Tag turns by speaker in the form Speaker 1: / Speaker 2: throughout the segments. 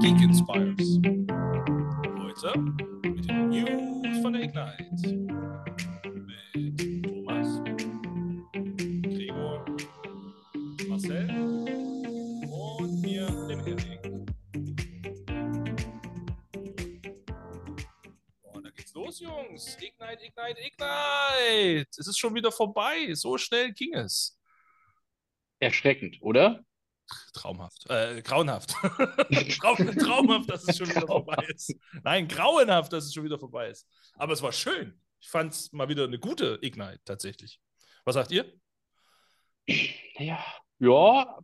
Speaker 1: Geek Inspires. Heute mit den News von der Ignite. Mit Thomas, Gregor, Marcel und mir, dem Erik. Und da geht's los, Jungs. Ignite, Ignite, Ignite. Es ist schon wieder vorbei. So schnell ging es.
Speaker 2: Erschreckend, oder?
Speaker 1: Traumhaft. Äh, grauenhaft. Traum, traumhaft, dass es schon wieder vorbei ist. Nein, grauenhaft, dass es schon wieder vorbei ist. Aber es war schön. Ich fand es mal wieder eine gute Ignite tatsächlich. Was sagt ihr?
Speaker 2: Ja, ja,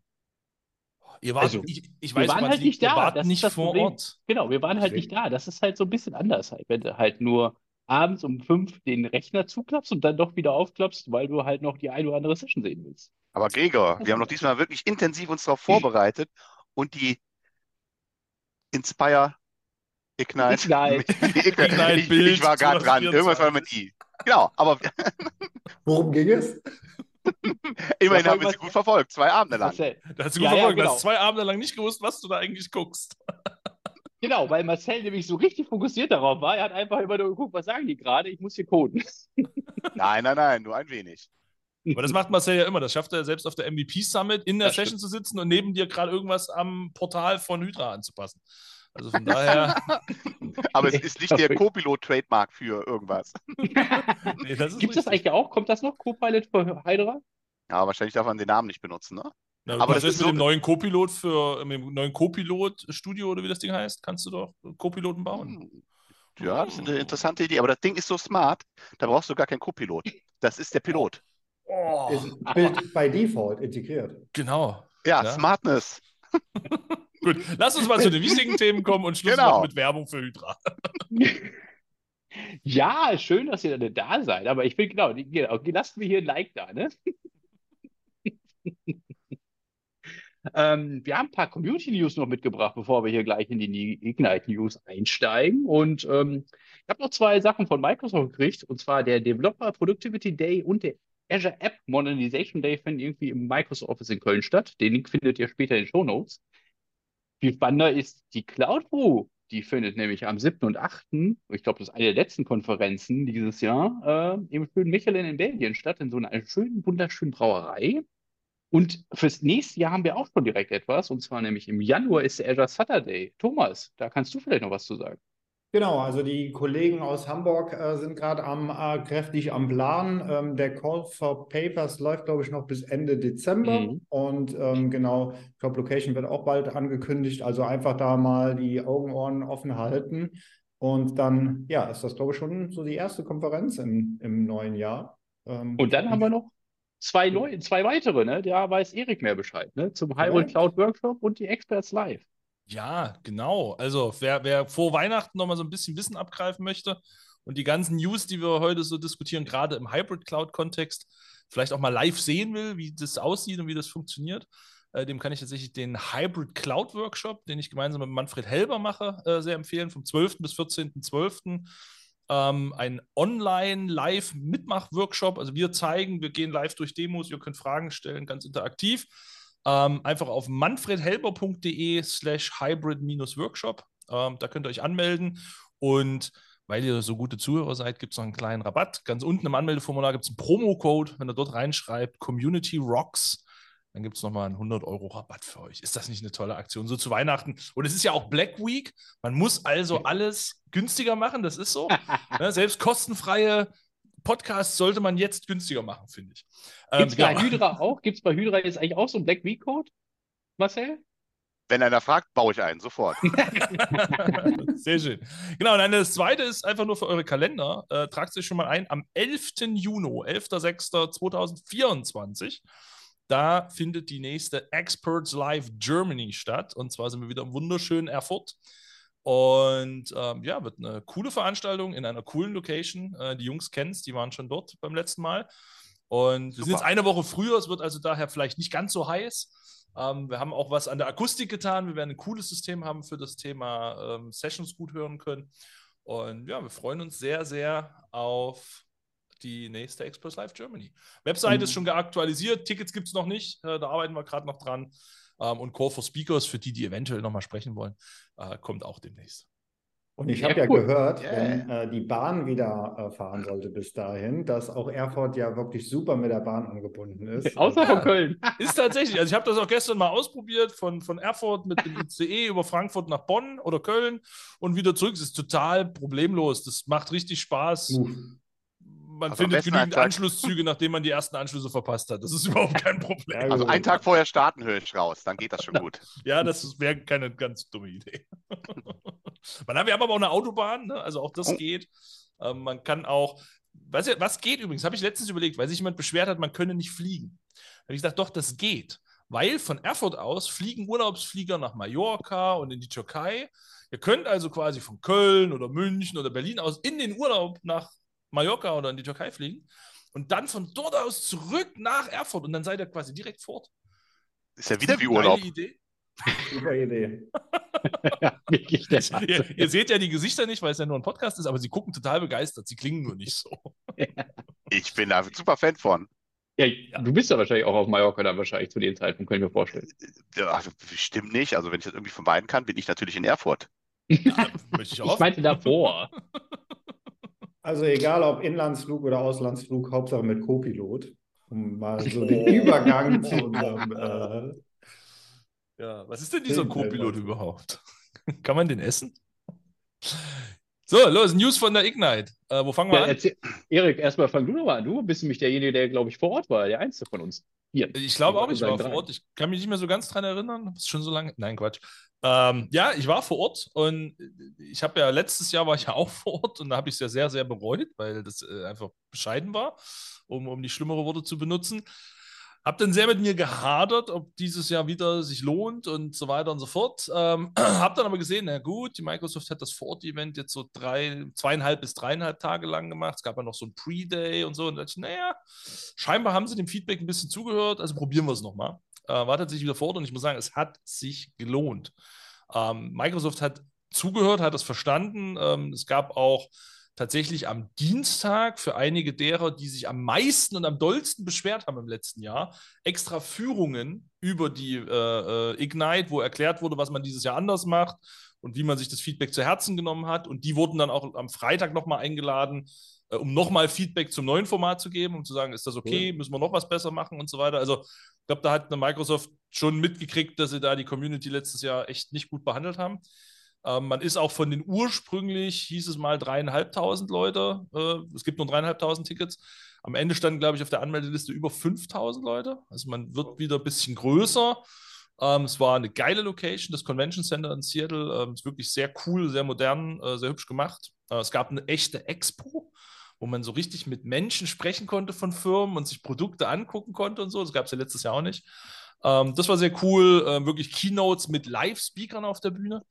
Speaker 1: Ihr wart,
Speaker 2: Also,
Speaker 1: ich, ich
Speaker 2: wir
Speaker 1: weiß,
Speaker 2: waren
Speaker 1: woran
Speaker 2: halt nicht
Speaker 1: ihr
Speaker 2: da.
Speaker 1: wart
Speaker 2: Das ist
Speaker 1: nicht
Speaker 2: das
Speaker 1: vor
Speaker 2: Problem.
Speaker 1: Ort.
Speaker 2: genau, wir waren halt nicht da. Das ist halt so ein bisschen anders halt, wenn du halt nur abends um fünf den Rechner zuklappst und dann doch wieder aufklappst, weil du halt noch die eine oder andere Session sehen willst.
Speaker 3: Aber Gregor, wir haben noch diesmal wirklich intensiv uns darauf vorbereitet und die Inspire Ignite.
Speaker 2: Ignite.
Speaker 3: Ignite. Ich,
Speaker 1: Bild
Speaker 3: ich war gerade dran.
Speaker 1: 2024.
Speaker 3: Irgendwas war mit I. Genau, aber
Speaker 4: Worum ging es?
Speaker 3: immerhin
Speaker 2: Ja,
Speaker 3: haben wir sie gut verfolgt, zwei Abende lang.
Speaker 2: Marcel,
Speaker 1: Da hast du gut
Speaker 2: Ja, ja,
Speaker 1: verfolgt. Du
Speaker 2: genau.
Speaker 1: hast zwei Abende lang nicht gewusst, was du da eigentlich guckst.
Speaker 2: Genau, weil Marcel nämlich so richtig fokussiert darauf war. Er hat einfach immer nur geguckt, was sagen die gerade? Ich muss hier coden.
Speaker 3: Nein, nein, nein, nur ein wenig.
Speaker 1: Aber das macht Marcel ja immer. Das schafft er selbst auf der MVP Summit in der
Speaker 2: Das
Speaker 1: Session zu sitzen und neben dir gerade irgendwas am Portal von Hydra anzupassen. Also von daher,
Speaker 3: Aber es ist nicht der Copilot-Trademark für irgendwas.
Speaker 1: nee, das ist
Speaker 2: Gibt es das eigentlich auch? Kommt das noch? Copilot für Hydra?
Speaker 3: Ja, wahrscheinlich darf man den Namen nicht benutzen, ne?
Speaker 1: Na,
Speaker 3: Aber das ist
Speaker 1: mit
Speaker 3: so-
Speaker 1: dem neuen Copilot für mit dem neuen Copilot Studio oder wie das Ding heißt, kannst du doch Copiloten bauen.
Speaker 3: Hm. Ja, das ist eine interessante Idee. Aber das Ding ist so smart, da brauchst du gar keinen Copilot. Das ist der Pilot.
Speaker 1: Oh,
Speaker 4: Ist Bild by Default integriert.
Speaker 1: genau.
Speaker 3: Ja,
Speaker 1: Ja.
Speaker 3: Smartness.
Speaker 1: Gut, lass uns mal zu den wichtigen Themen kommen und Schluss
Speaker 3: Genau.
Speaker 1: machen mit Werbung für Hydra.
Speaker 2: Ja, schön, dass ihr alle da seid, aber ich will genau, genau, lasst mir hier ein Like da, ne? Ähm, wir haben ein paar Community News noch mitgebracht, bevor wir hier gleich in die Ignite News einsteigen. Und ähm, ich habe noch zwei Sachen von Microsoft gekriegt, und zwar der Developer Productivity Day und der Azure App Modernization Day finden irgendwie im Microsoft Office in Köln statt. Den Link findet ihr später in den Show Notes. Viel spannender ist die Cloud Brew. Die findet nämlich am 7. und 8., ich glaube, das ist eine der letzten Konferenzen dieses Jahr, äh, im schönen Mechelen in Belgien statt, in so einer schönen, wunderschönen Brauerei. Und fürs nächste Jahr haben wir auch schon direkt etwas, und zwar nämlich im Januar ist der Azure Saturday. Thomas, da kannst du vielleicht noch was zu sagen.
Speaker 4: Genau, also die Kollegen aus Hamburg äh, sind gerade am äh, kräftig am Plan. Ähm, der Call for Papers läuft, glaube ich, noch bis Ende Dezember.
Speaker 2: Mhm.
Speaker 4: Und ähm, genau, glaube, Location wird auch bald angekündigt. Also einfach da mal die Augen, Ohren offen halten. Und dann, ja, ist das, glaube ich, schon so die erste Konferenz im, im neuen Jahr. Ähm,
Speaker 2: Und dann haben wir noch zwei neue, zwei weitere, ne? Da weiß Erik mehr Bescheid, ne? Zum Hyrule Cloud Workshop und die Experts Live.
Speaker 1: Ja, genau. Also wer, wer vor Weihnachten noch mal so ein bisschen Wissen abgreifen möchte und die ganzen News, die wir heute so diskutieren, gerade im Hybrid Cloud-Kontext, vielleicht auch mal live sehen will, wie das aussieht und wie das funktioniert, äh, dem kann ich tatsächlich den Hybrid Cloud Workshop, den ich gemeinsam mit Manfred Helber mache, äh, sehr empfehlen, vom 12. bis 14.12. Ähm, ein Online-Live-Mitmach-Workshop. Also wir zeigen, wir gehen live durch Demos, ihr könnt Fragen stellen, ganz interaktiv. Ähm, einfach auf manfredhelber.de slash hybrid-workshop. Ähm, da könnt ihr euch anmelden. Und weil ihr so gute Zuhörer seid, gibt es noch einen kleinen Rabatt. Ganz unten im Anmeldeformular gibt es einen Promo-Code. Wenn ihr dort reinschreibt, Community Rocks, dann gibt es nochmal einen 100 Euro Rabatt für euch. Ist das nicht eine tolle Aktion? So zu Weihnachten. Und es ist ja auch Black Week. Man muss also alles günstiger machen. Das ist so. ne? Selbst kostenfreie Podcasts sollte man jetzt günstiger machen, finde ich. Ähm,
Speaker 2: Gibt es bei
Speaker 1: ja.
Speaker 2: Hydra auch? Gibt es bei Hydra jetzt eigentlich auch so einen Black Week Code? Marcel?
Speaker 3: Wenn einer fragt, baue ich einen, sofort.
Speaker 1: Sehr schön. Genau, und dann das zweite ist einfach nur für eure Kalender. Äh, tragt euch schon mal ein am 11. Juni, 11.06.2024. Da findet die nächste Experts Live Germany statt. Und zwar sind wir wieder im wunderschönen Erfurt. Und ähm, ja, wird eine coole Veranstaltung in einer coolen Location. Äh, die Jungs kennen es, die waren schon dort beim letzten Mal. Und wir sind
Speaker 3: Super.
Speaker 1: jetzt eine Woche früher, es wird also daher vielleicht nicht ganz so heiß. Ähm, wir haben auch was an der Akustik getan. Wir werden ein cooles System haben für das Thema ähm, Sessions gut hören können. Und ja, wir freuen uns sehr, sehr auf die nächste Express Live Germany. Website
Speaker 4: Mhm.
Speaker 1: ist schon geaktualisiert, Tickets gibt es noch nicht, äh, da arbeiten wir gerade noch dran. Ähm, und Call for Speakers, für die, die eventuell nochmal sprechen wollen, äh, kommt auch demnächst.
Speaker 4: Und ich
Speaker 2: Ja,
Speaker 4: habe ja
Speaker 2: cool.
Speaker 4: gehört,
Speaker 3: Yeah.
Speaker 4: wenn äh, die Bahn wieder äh, fahren sollte bis dahin, dass auch Erfurt ja wirklich super mit der Bahn angebunden ist.
Speaker 2: Außer von Köln.
Speaker 1: Ist tatsächlich, also ich habe das auch gestern mal ausprobiert, von, von Erfurt mit dem ICE über Frankfurt nach Bonn oder Köln und wieder zurück. Es ist total problemlos. Das macht richtig Spaß.
Speaker 4: Smooth.
Speaker 1: Man
Speaker 3: Also
Speaker 1: findet genügend
Speaker 3: Tag-
Speaker 1: Anschlusszüge, nachdem man die ersten Anschlüsse verpasst hat. Das ist überhaupt kein Problem.
Speaker 3: Also einen Tag vorher starten höre ich raus, dann geht das schon gut.
Speaker 1: Ja, das wäre keine ganz dumme Idee. man hat, wir haben aber auch eine Autobahn, ne? also auch das
Speaker 3: Oh.
Speaker 1: geht. Ähm, man kann auch, was, was geht übrigens, habe ich letztens überlegt, weil sich jemand beschwert hat, man könne nicht fliegen. Da habe ich gesagt, doch, das geht. Weil von Erfurt aus fliegen Urlaubsflieger nach Mallorca und in die Türkei. Ihr könnt also quasi von Köln oder München oder Berlin aus in den Urlaub nach Mallorca oder in die Türkei fliegen und dann von dort aus zurück nach Erfurt und dann seid ihr quasi direkt fort.
Speaker 3: Ist ja wieder wie
Speaker 1: Geile
Speaker 3: Urlaub.
Speaker 1: Idee.
Speaker 4: Super Idee.
Speaker 2: ja, wirklich der Wahnsinn.
Speaker 1: Ihr, ihr seht ja die Gesichter nicht, weil es ja nur ein Podcast ist, aber sie gucken total begeistert. Sie klingen nur nicht so.
Speaker 3: Ich bin da ein super Fan von.
Speaker 2: Ja, du bist ja wahrscheinlich auch auf Mallorca dann wahrscheinlich zu dem Zeitpunkt, kann ich mir vorstellen.
Speaker 3: Ja, also bestimmt nicht. Also wenn ich das irgendwie vermeiden kann, bin ich natürlich in Erfurt.
Speaker 1: Möchte ich
Speaker 2: Ich
Speaker 1: auch.
Speaker 2: meinte davor.
Speaker 4: Also egal ob Inlandsflug oder Auslandsflug, Hauptsache mit Co-Pilot. Um mal so den Übergang zu unserem äh,
Speaker 1: Ja, was ist denn dieser Co-Pilot überhaupt? Kann man den essen? So, los, News von der Ignite. Äh, wo fangen wir
Speaker 2: Ja,
Speaker 1: an?
Speaker 2: erzähl, Erik, erstmal fang du doch mal an. Du bist nämlich derjenige, der, glaube ich, vor Ort war, der Einzige von uns. Hier.
Speaker 1: Ich glaube auch, ich war vor. Ort. Ich kann mich nicht mehr so ganz dran erinnern. Das ist schon so lange. Nein, Quatsch. Ähm, ja, ich war vor Ort und ich habe ja letztes Jahr war ich ja auch vor Ort und da habe ich es ja sehr, sehr bereut, weil das äh, einfach bescheiden war, um, um die schlimmere Worte zu benutzen. Hab dann sehr mit mir gehadert, ob dieses Jahr wieder sich lohnt und so weiter und so fort. Ähm, hab dann aber gesehen, na gut, die Microsoft hat das Vor-Ort-Event jetzt so drei, zweieinhalb bis dreieinhalb Tage lang gemacht. Es gab ja noch so ein Pre-Day und so. Und da dachte ich, naja, scheinbar haben sie dem Feedback ein bisschen zugehört, also probieren wir es nochmal. Äh, war tatsächlich wieder Ort und ich muss sagen, es hat sich gelohnt. Ähm, Microsoft hat zugehört, hat es verstanden. Ähm, es gab auch tatsächlich am Dienstag für einige derer, die sich am meisten und am dollsten beschwert haben im letzten Jahr, extra Führungen über die äh, äh, Ignite, wo erklärt wurde, was man dieses Jahr anders macht und wie man sich das Feedback zu Herzen genommen hat. Und die wurden dann auch am Freitag nochmal eingeladen, äh, um nochmal Feedback zum neuen Format zu geben, um zu sagen, ist das okay, müssen wir noch was besser machen und so weiter. Also ich glaube, da hat eine Microsoft schon mitgekriegt, dass sie da die Community letztes Jahr echt nicht gut behandelt haben. Ähm, man ist auch von den ursprünglich, hieß es mal, dreieinhalbtausend Leute. Äh, es gibt nur dreieinhalbtausend Tickets. Am Ende standen, glaube ich, auf der Anmeldeliste über 5000 Leute. Also man wird wieder ein bisschen größer. Ähm, es war eine geile Location, das Convention Center in Seattle. Ähm, ist wirklich sehr cool, sehr modern, äh, sehr hübsch gemacht. Äh, es gab eine echte Expo, wo man so richtig mit Menschen sprechen konnte von Firmen und sich Produkte angucken konnte und so. Das gab es ja letztes Jahr auch nicht. Ähm, das war sehr cool. Äh, wirklich Keynotes mit Live-Speakern auf der Bühne.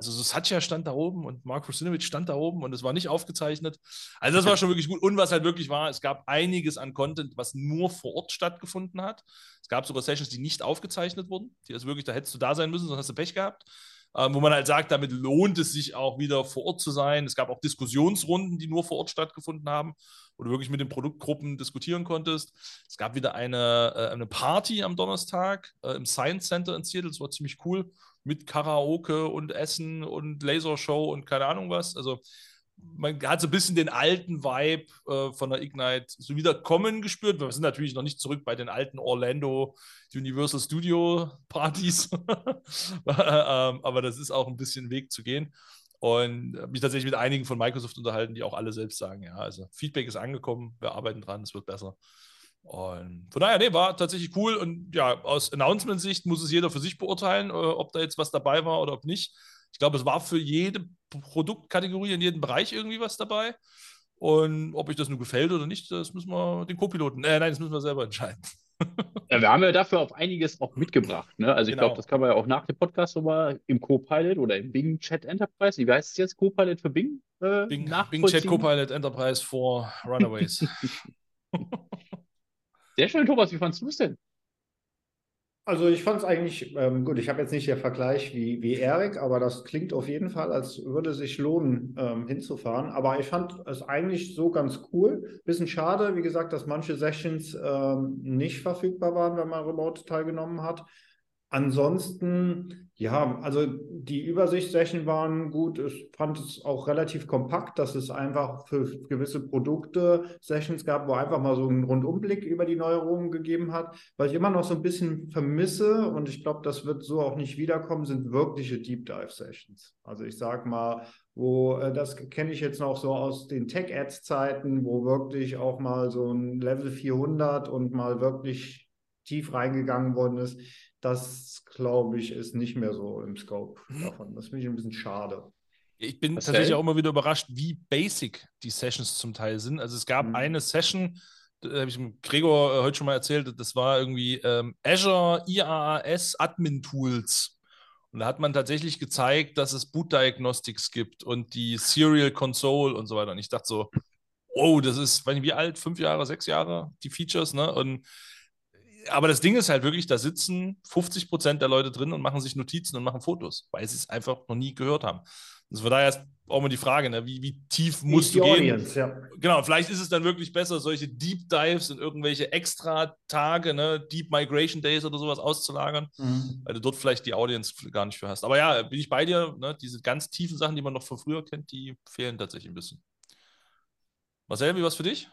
Speaker 1: Also so Satya stand da oben und Mark Rusinovich stand da oben und es war nicht aufgezeichnet. Also das war schon wirklich gut. Und was halt wirklich war, es gab einiges an Content, was nur vor Ort stattgefunden hat. Es gab sogar Sessions, die nicht aufgezeichnet wurden. Die also wirklich, da hättest du da sein müssen, sonst hast du Pech gehabt. Ähm, wo man halt sagt, damit lohnt es sich auch wieder vor Ort zu sein. Es gab auch Diskussionsrunden, die nur vor Ort stattgefunden haben, wo du wirklich mit den Produktgruppen diskutieren konntest. Es gab wieder eine, äh, eine Party am Donnerstag äh, im Science Center in Seattle. Das war ziemlich cool mit Karaoke und Essen und Lasershow und keine Ahnung was. Also man hat so ein bisschen den alten Vibe äh, von der Ignite so wieder kommen gespürt. Wir sind natürlich noch nicht zurück bei den alten Orlando Universal Studio Partys, ähm, aber das ist auch ein bisschen Weg zu gehen. Und mich tatsächlich mit einigen von Microsoft unterhalten, die auch alle selbst sagen, ja, also Feedback ist angekommen, wir arbeiten dran, es wird besser. Und von daher, nee, war tatsächlich cool. Und ja, aus Announcement-Sicht muss es jeder für sich beurteilen, äh, ob da jetzt was dabei war oder ob nicht. Ich glaube, es war für jede Produktkategorie in jedem Bereich irgendwie was dabei. Und ob euch das nun gefällt oder nicht, das müssen wir den Co-Piloten, äh, nein, das müssen wir selber entscheiden.
Speaker 2: Ja, wir haben ja dafür auf einiges auch mitgebracht. Ne? Also ich
Speaker 1: Genau.
Speaker 2: glaube, das kann man ja auch nach dem Podcast nochmal im Copilot oder im Bing Chat Enterprise, wie heißt es jetzt, Copilot für Bing? Äh,
Speaker 1: Bing, Bing Chat. Copilot Enterprise for Runaways.
Speaker 2: Sehr schön, Thomas, wie fandest du es denn?
Speaker 4: Also ich fand es eigentlich ähm, gut. Ich habe jetzt nicht den Vergleich wie, wie Erik, aber das klingt auf jeden Fall, als würde sich lohnen, ähm, hinzufahren. Aber ich fand es eigentlich so ganz cool. Bisschen schade, wie gesagt, dass manche Sessions ähm, nicht verfügbar waren, wenn man remote teilgenommen hat. Ansonsten, ja, also die Übersichtssession waren gut. Ich fand es auch relativ kompakt, dass es einfach für gewisse Produkte Sessions gab, wo einfach mal so einen Rundumblick über die Neuerungen gegeben hat. Was ich immer noch so ein bisschen vermisse, und ich glaube, das wird so auch nicht wiederkommen, sind wirkliche Deep Dive Sessions. Also ich sage mal, wo äh, das kenne ich jetzt noch so aus den Tech-Ads-Zeiten, wo wirklich auch mal so ein Level 400 und mal wirklich tief reingegangen worden ist das glaube ich ist nicht mehr so im Scope mhm. davon. Das finde ich ein bisschen schade.
Speaker 1: Ich bin Was tatsächlich auch immer wieder überrascht, wie basic die Sessions zum Teil sind. Also es gab mhm. eine Session, da habe ich mit Gregor äh, heute schon mal erzählt, das war irgendwie ähm, Azure IaaS Admin Tools. Und da hat man tatsächlich gezeigt, dass es Boot Diagnostics gibt und die Serial Console und so weiter. Und ich dachte so, wow, das ist, weiß nicht, wie alt, fünf Jahre, sechs Jahre, die Features, ne? Und aber das Ding ist halt wirklich, da sitzen 50 Prozent der Leute drin und machen sich Notizen und machen Fotos, weil sie es einfach noch nie gehört haben. Also von daher ist auch mal die Frage, ne? wie, wie tief musst du Audience, gehen? Ja. Genau, vielleicht ist es dann wirklich besser, solche Deep Dives in irgendwelche extra Tage, ne? Deep Migration Days oder sowas auszulagern, mhm. weil du dort vielleicht die Audience gar nicht für hast. Aber ja, bin ich bei dir, ne? diese ganz tiefen Sachen, die man noch von früher kennt, die fehlen tatsächlich ein bisschen. Marcel, wie was für dich?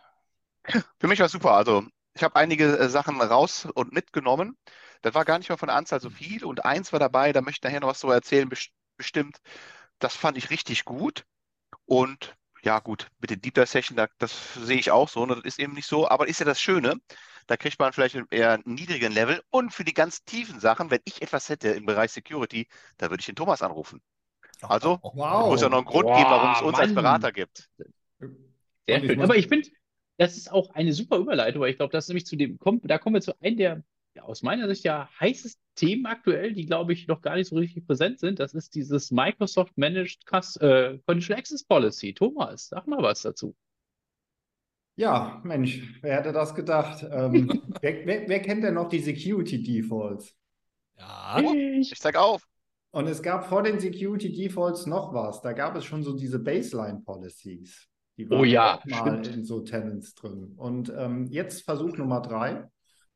Speaker 3: Für mich war es super. Also ich habe einige äh, Sachen raus und mitgenommen. Das war gar nicht mal von der Anzahl so viel. Und eins war dabei, da möchte ich nachher noch was so erzählen, bestimmt. Das fand ich richtig gut. Und ja, gut, mit den Deep Dive Session, da, das sehe ich auch so. Ne, das ist eben nicht so. Aber ist ja das Schöne. Da kriegt man vielleicht eher einen niedrigen Level. Und für die ganz tiefen Sachen, wenn ich etwas hätte im Bereich Security, da würde ich den Thomas anrufen. Also, wow. muss ja noch einen Grund wow, geben, warum es uns Mann. als Berater gibt.
Speaker 2: Sehr schön. Aber ich finde, das ist auch eine super Überleitung, weil ich glaube, das ist nämlich zu dem, da kommen wir zu einem der ja, aus meiner Sicht ja heißesten Themen aktuell, die glaube ich noch gar nicht so richtig präsent sind. Das ist dieses Microsoft Managed Cus äh, Conditional Access Policy. Thomas, sag mal was dazu.
Speaker 4: Ja, Mensch, wer hätte das gedacht? Ähm, wer, wer, wer, kennt denn noch die Security Defaults?
Speaker 3: Ja, ich, ich zeig auf.
Speaker 4: Und es gab vor den Security Defaults noch was. Da gab es schon so diese Baseline Policies. Die
Speaker 2: waren oh ja,
Speaker 4: mal stimmt. in so Tenants drin. Und ähm, jetzt Versuch Nummer drei.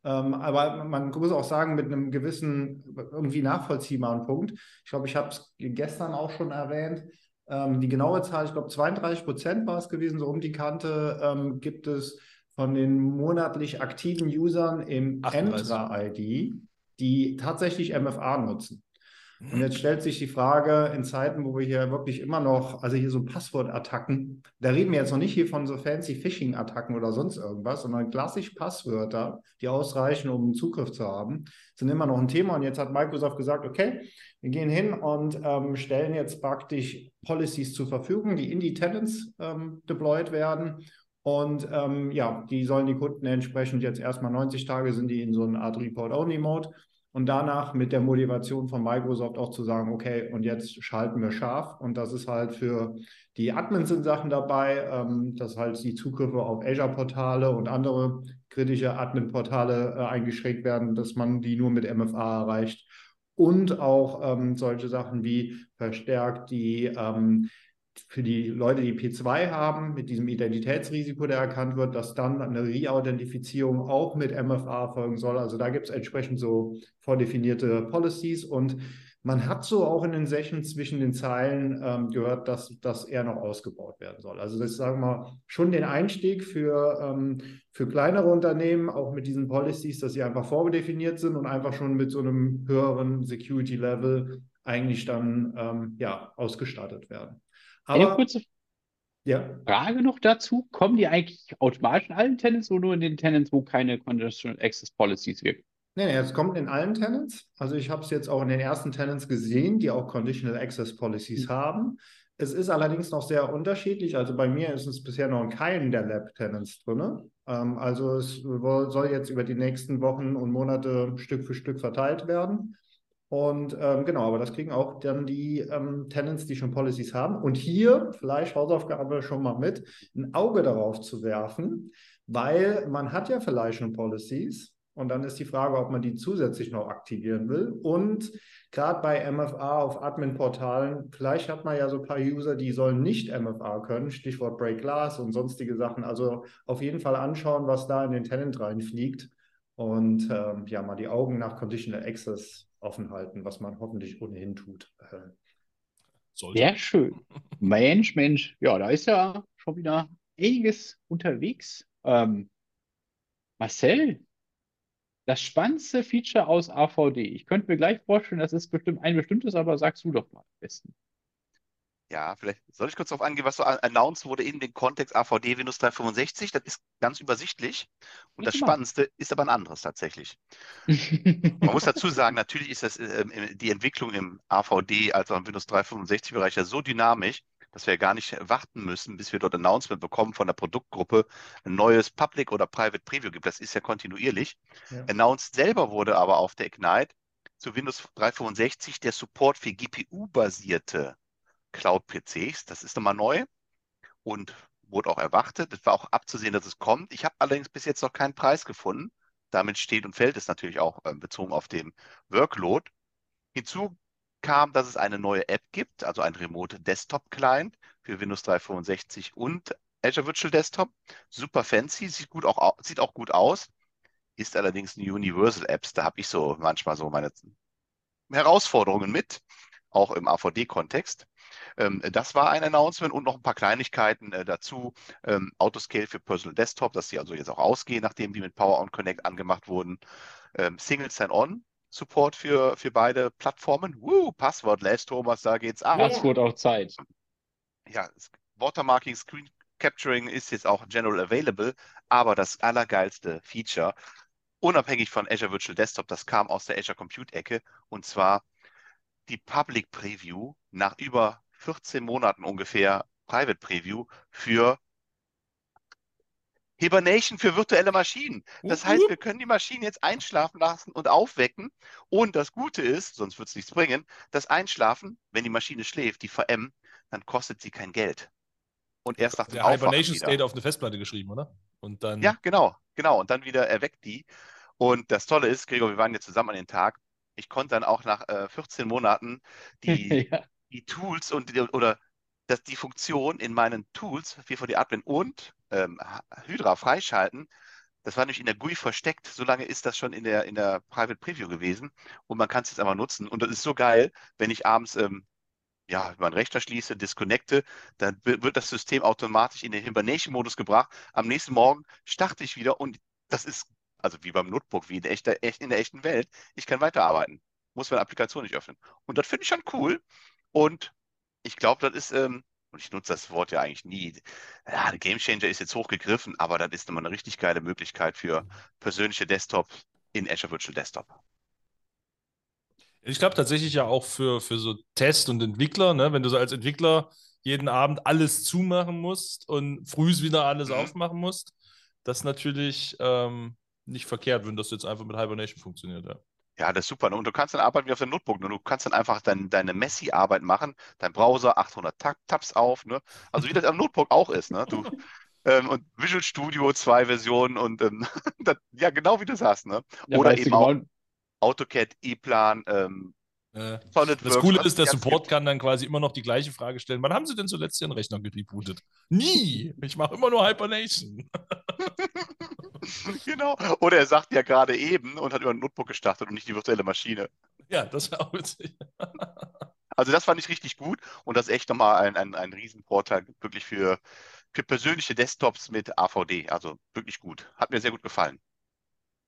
Speaker 4: Ähm, aber man muss auch sagen, mit einem gewissen, irgendwie nachvollziehbaren Punkt. Ich glaube, ich habe es gestern auch schon erwähnt. Ähm, die genaue Zahl, ich glaube 32 Prozent war es gewesen, so um die Kante, ähm, gibt es von den monatlich aktiven Usern im Entra-ID, die tatsächlich MFA nutzen. Und jetzt stellt sich die Frage, in Zeiten, wo wir hier wirklich immer noch, also hier so Passwortattacken, da reden wir jetzt noch nicht hier von so fancy Phishing-Attacken oder sonst irgendwas, sondern klassisch Passwörter, die ausreichen, um Zugriff zu haben, sind immer noch ein Thema. Und jetzt hat Microsoft gesagt, okay, wir gehen hin und ähm, stellen jetzt praktisch Policies zur Verfügung, die in die Tenants ähm, deployed werden. Und ähm, ja, die sollen die Kunden entsprechend jetzt erstmal 90 Tage sind die in so einer Art Report-Only-Mode und danach mit der Motivation von Microsoft auch zu sagen, okay, und jetzt schalten wir scharf. Und das ist halt für die Admins sind Sachen dabei, ähm, dass halt die Zugriffe auf Azure-Portale und andere kritische Admin-Portale äh, eingeschränkt werden, dass man die nur mit MFA erreicht. Und auch ähm, solche Sachen wie verstärkt die ähm, für die Leute, die P2 haben, mit diesem Identitätsrisiko, der erkannt wird, dass dann eine Re-Authentifizierung auch mit MFA folgen soll. Also da gibt es entsprechend so vordefinierte Policies und man hat so auch in den Sessions zwischen den Zeilen ähm, gehört, dass das eher noch ausgebaut werden soll. Also das ist, sagen wir schon den Einstieg für, ähm, für kleinere Unternehmen, auch mit diesen Policies, dass sie einfach vordefiniert sind und einfach schon mit so einem höheren Security-Level eigentlich dann ähm, ja, ausgestattet werden.
Speaker 2: Aber, Eine kurze ja. Frage noch dazu. Kommen die eigentlich automatisch in allen Tenants oder nur in den Tenants, wo keine Conditional Access Policies wirken?
Speaker 4: Nee, nee, es kommt in allen Tenants. Also ich habe es jetzt auch in den ersten Tenants gesehen, die auch Conditional Access Policies mhm. haben. Es ist allerdings noch sehr unterschiedlich. Also bei mir ist es bisher noch in keinem der Lab-Tenants drin. Ähm, also es soll jetzt über die nächsten Wochen und Monate Stück für Stück verteilt werden. Und ähm, genau, aber das kriegen auch dann die ähm, Tenants, die schon Policies haben. Und hier, vielleicht Hausaufgabe schon mal mit, ein Auge darauf zu werfen, weil man hat ja vielleicht schon Policies, Und dann ist die Frage, ob man die zusätzlich noch aktivieren will. Und gerade bei MFA auf Admin-Portalen, vielleicht hat man ja so ein paar User, die sollen nicht MFA können, Stichwort Break Glass und sonstige Sachen. Also auf jeden Fall anschauen, was da in den Tenant reinfliegt und ähm, ja, mal die Augen nach Conditional Access offen halten, was man hoffentlich ohnehin tut. Äh,
Speaker 2: sollte. Sehr schön. Mensch, Mensch, ja, da ist ja schon wieder einiges unterwegs. Ähm, Marcel, das spannendste Feature aus AVD. Ich könnte mir gleich vorstellen, das ist bestimmt ein bestimmtes, aber sagst du doch mal am besten.
Speaker 3: Ja, vielleicht soll ich kurz darauf eingehen, was so announced wurde in dem Kontext AVD Windows 365. Das ist ganz übersichtlich. Und das Spannendste ist aber ein anderes tatsächlich. Man muss dazu sagen, natürlich ist das, äh, die Entwicklung im AVD, also im Windows 365-Bereich ja so dynamisch, dass wir gar nicht warten müssen, bis wir dort Announcement bekommen von der Produktgruppe, ein neues Public oder Private Preview gibt. Das ist ja kontinuierlich. Ja. Announced selber wurde aber auf der Ignite zu Windows 365 der Support für GPU-basierte Cloud-PCs. Das ist nochmal neu und wurde auch erwartet. Es war auch abzusehen, dass es kommt. Ich habe allerdings bis jetzt noch keinen Preis gefunden. Damit steht und fällt es natürlich auch äh, bezogen auf den Workload. Hinzu kam, dass es eine neue App gibt, also ein Remote Desktop Client für Windows 365 und Azure Virtual Desktop. Super fancy, sieht, gut auch, sieht auch gut aus, ist allerdings eine Universal Apps. Da habe ich so manchmal so meine Herausforderungen mit, auch im AVD-Kontext. Ähm, das war ein Announcement und noch ein paar Kleinigkeiten äh, dazu. Ähm, Autoscale für Personal Desktop, dass sie also jetzt auch ausgehen, nachdem die mit Power On Connect angemacht wurden. Ähm, Single Sign-On Support für, für beide Plattformen. Woo, Passwortless, Thomas, da geht's ab.
Speaker 2: Passwort auch Zeit.
Speaker 3: Ja, Watermarking, Screen Capturing ist jetzt auch general available, aber das allergeilste Feature, unabhängig von Azure Virtual Desktop, das kam aus der Azure Compute Ecke und zwar die Public Preview nach über 14 Monaten ungefähr Private Preview für Hibernation für virtuelle Maschinen. Das heißt, wir können die Maschinen jetzt einschlafen lassen und aufwecken. Und das Gute ist, sonst wird es nichts bringen, das Einschlafen, wenn die Maschine schläft, die VM, dann kostet sie kein Geld. Und erst nach dem
Speaker 1: Der Hibernation State auf eine Festplatte geschrieben, oder? Und dann.
Speaker 3: Ja, genau, genau. Und dann wieder erweckt die. Und das Tolle ist, Gregor, wir waren jetzt zusammen an den Tag ich konnte dann auch nach äh, 14 Monaten die, ja. Die Tools und die, oder das, die Funktion in meinen Tools, VVD Admin und ähm, Hydra freischalten. Das war nämlich in der GUI versteckt. So lange ist das schon in der, in der Private Preview gewesen. Und man kann es jetzt einmal nutzen. Und das ist so geil, wenn ich abends ähm, ja, meinen Rechner schließe, disconnecte, dann wird das System automatisch in den Hibernation-Modus gebracht. Am nächsten Morgen starte ich wieder und das ist also wie beim Notebook, wie in der, echter, in der echten Welt. Ich kann weiterarbeiten. Muss meine Applikation nicht öffnen. Und das finde ich schon cool. Und ich glaube, das ist, ähm, und ich nutze das Wort ja eigentlich nie, ja, der Game Changer ist jetzt hochgegriffen, aber das ist nochmal eine richtig geile Möglichkeit für persönliche Desktops in Azure Virtual Desktop.
Speaker 1: Ich glaube tatsächlich ja auch für, für so Test und Entwickler, ne, wenn du so als Entwickler jeden Abend alles zumachen musst und frühs wieder alles mhm. aufmachen musst, das natürlich ähm, nicht verkehrt, wenn das jetzt einfach mit Hibernation funktioniert, ja.
Speaker 3: Ja, das ist super. Und du kannst dann arbeiten wie auf dem Notebook. Ne? Du kannst dann einfach dein, deine Messi-Arbeit machen, dein Browser, 800 Tabs auf. Ne? Also wie das am Notebook auch ist. Ne? Du, ähm, und Visual Studio, zwei Versionen und ähm, das, ja, genau wie du sagst. Ne? Ja, Oder eben auch genau... AutoCAD, E-Plan, ähm,
Speaker 1: äh, das Coole ist, der Support kann dann quasi immer noch die gleiche Frage stellen. Wann haben Sie denn zuletzt Ihren Rechner gerebootet? Nie! Ich mache immer nur Hibernation.
Speaker 3: genau. Oder er sagt ja gerade eben und hat über ein Notebook gestartet und nicht die virtuelle Maschine.
Speaker 1: Ja, das wäre auch witzig.
Speaker 3: also das fand ich richtig gut und das ist echt nochmal ein, ein, ein Riesenvorteil wirklich für, für persönliche Desktops mit AVD. Also wirklich gut. Hat mir sehr gut gefallen.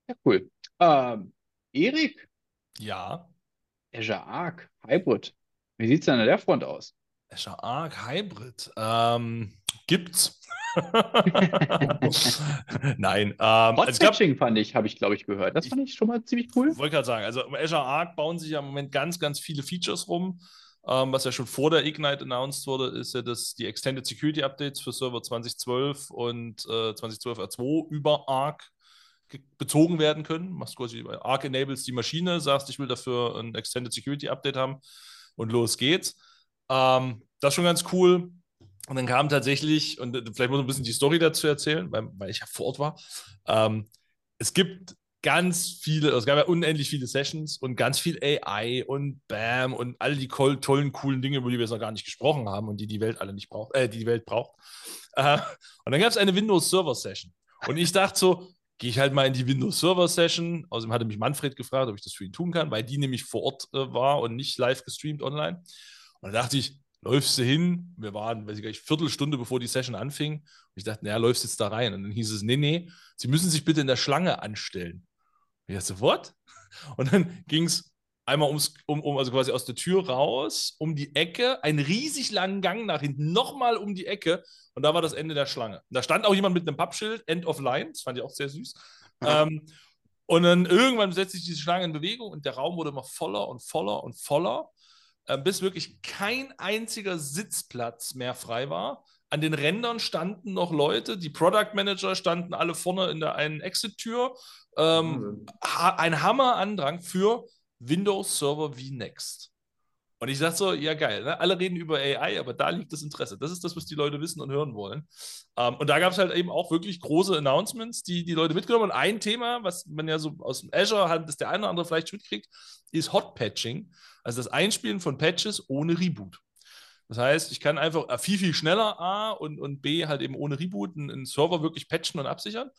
Speaker 2: Ja, cool. Ähm, Erik?
Speaker 1: Ja.
Speaker 2: Azure Arc Hybrid. Wie sieht es denn an der Front aus?
Speaker 1: Azure Arc Hybrid. Ähm, gibt's. Nein.
Speaker 2: Ähm, also ich fand ich, habe ich, glaube ich, gehört. Das fand ich schon mal ziemlich cool.
Speaker 1: Wollte gerade sagen, also um Azure Arc bauen sich ja im Moment ganz, ganz viele Features rum. Ähm, was ja schon vor der Ignite announced wurde, ist ja, dass die Extended Security Updates für Server 2012 und äh, 2012 R2 über Arc bezogen werden können. Machst quasi Arc enables die Maschine, sagst, ich will dafür ein Extended Security Update haben und los geht's. Ähm, das ist schon ganz cool. Und dann kam tatsächlich, und vielleicht muss ich ein bisschen die Story dazu erzählen, weil, weil ich ja vor Ort war. Ähm, es gibt ganz viele, es gab ja unendlich viele Sessions und ganz viel AI und Bam und all die tollen, coolen Dinge, über die wir jetzt noch gar nicht gesprochen haben und die die Welt alle nicht braucht, äh, die die Welt braucht. Äh, und dann gab es eine Windows Server Session. Und ich dachte so, gehe ich halt mal in die Windows Server Session. Außerdem hatte mich Manfred gefragt, ob ich das für ihn tun kann, weil die nämlich vor Ort äh, war und nicht live gestreamt online. Und da dachte ich, läufst du hin? Wir waren, weiß ich gar nicht, Viertelstunde bevor die Session anfing. Und ich dachte, naja, läufst jetzt da rein. Und dann hieß es, nee, nee, Sie müssen sich bitte in der Schlange anstellen. Und ich dachte, what? Und dann ging es einmal ums, um, um, also quasi aus der Tür raus, um die Ecke, einen riesig langen Gang nach hinten, nochmal um die Ecke und da war das Ende der Schlange. Und da stand auch jemand mit einem Pappschild, End of Line, das fand ich auch sehr süß. Ähm, und dann irgendwann setzt sich diese Schlange in Bewegung und der Raum wurde immer voller und voller und voller, bis wirklich kein einziger Sitzplatz mehr frei war. An den Rändern standen noch Leute, die Product Manager standen alle vorne in der einen Exit-Tür. Ähm, ha ein Hammerandrang für Windows Server vNext. Und ich sage so, ja geil, ne? alle reden über AI, aber da liegt das Interesse. Das ist das, was die Leute wissen und hören wollen. Ähm, und da gab es halt eben auch wirklich große Announcements, die die Leute mitgenommen haben. Und ein Thema, was man ja so aus dem Azure hat, das der eine oder andere vielleicht mitkriegt, ist Hot Patching. Also das Einspielen von Patches ohne Reboot. Das heißt, ich kann einfach äh, viel, viel schneller A und, und B halt eben ohne Reboot einen, einen Server wirklich patchen und absichern.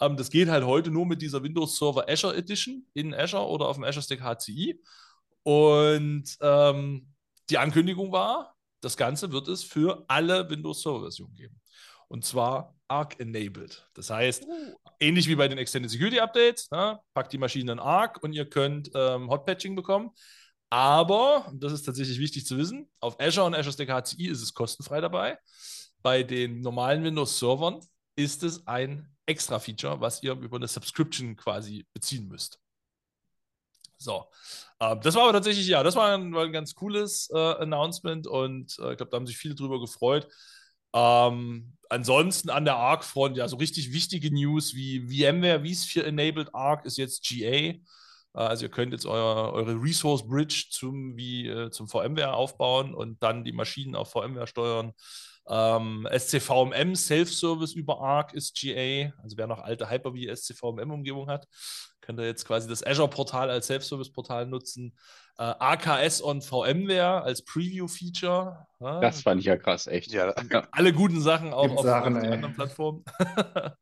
Speaker 1: Ähm, das geht halt heute nur mit dieser Windows Server Azure Edition in Azure oder auf dem Azure Stack HCI. Und ähm, die Ankündigung war, das Ganze wird es für alle Windows Server Versionen geben. Und zwar Arc enabled. Das heißt, uh. ähnlich wie bei den Extended Security Updates, ne, packt die Maschine in Arc und ihr könnt ähm, Hot Patching bekommen. Aber, und das ist tatsächlich wichtig zu wissen, auf Azure und Azure Stack HCI ist es kostenfrei dabei. Bei den normalen Windows Servern ist es ein extra Feature, was ihr über eine Subscription quasi beziehen müsst. So, äh, das war aber tatsächlich, ja, das war ein, war ein ganz cooles äh, Announcement und äh, ich glaube, da haben sich viele drüber gefreut. Ähm, ansonsten an der Arc-Front, ja, so richtig wichtige News wie VMware vSphere Enabled Arc ist jetzt GA. Äh, also ihr könnt jetzt euer, eure Resource Bridge zum, wie, äh, zum VMware aufbauen und dann die Maschinen auf VMware steuern. Ähm, SCVMM Self-Service über Arc ist GA. Also wer noch alte Hyper-V SCVMM-Umgebung hat, könnte jetzt quasi das Azure-Portal als Self-Service-Portal nutzen. Äh, AKS on VMware als Preview-Feature.
Speaker 2: Ja, das fand ich ja krass, echt. Ja.
Speaker 1: Alle guten Sachen auch auf, Sachen, auf anderen Plattformen.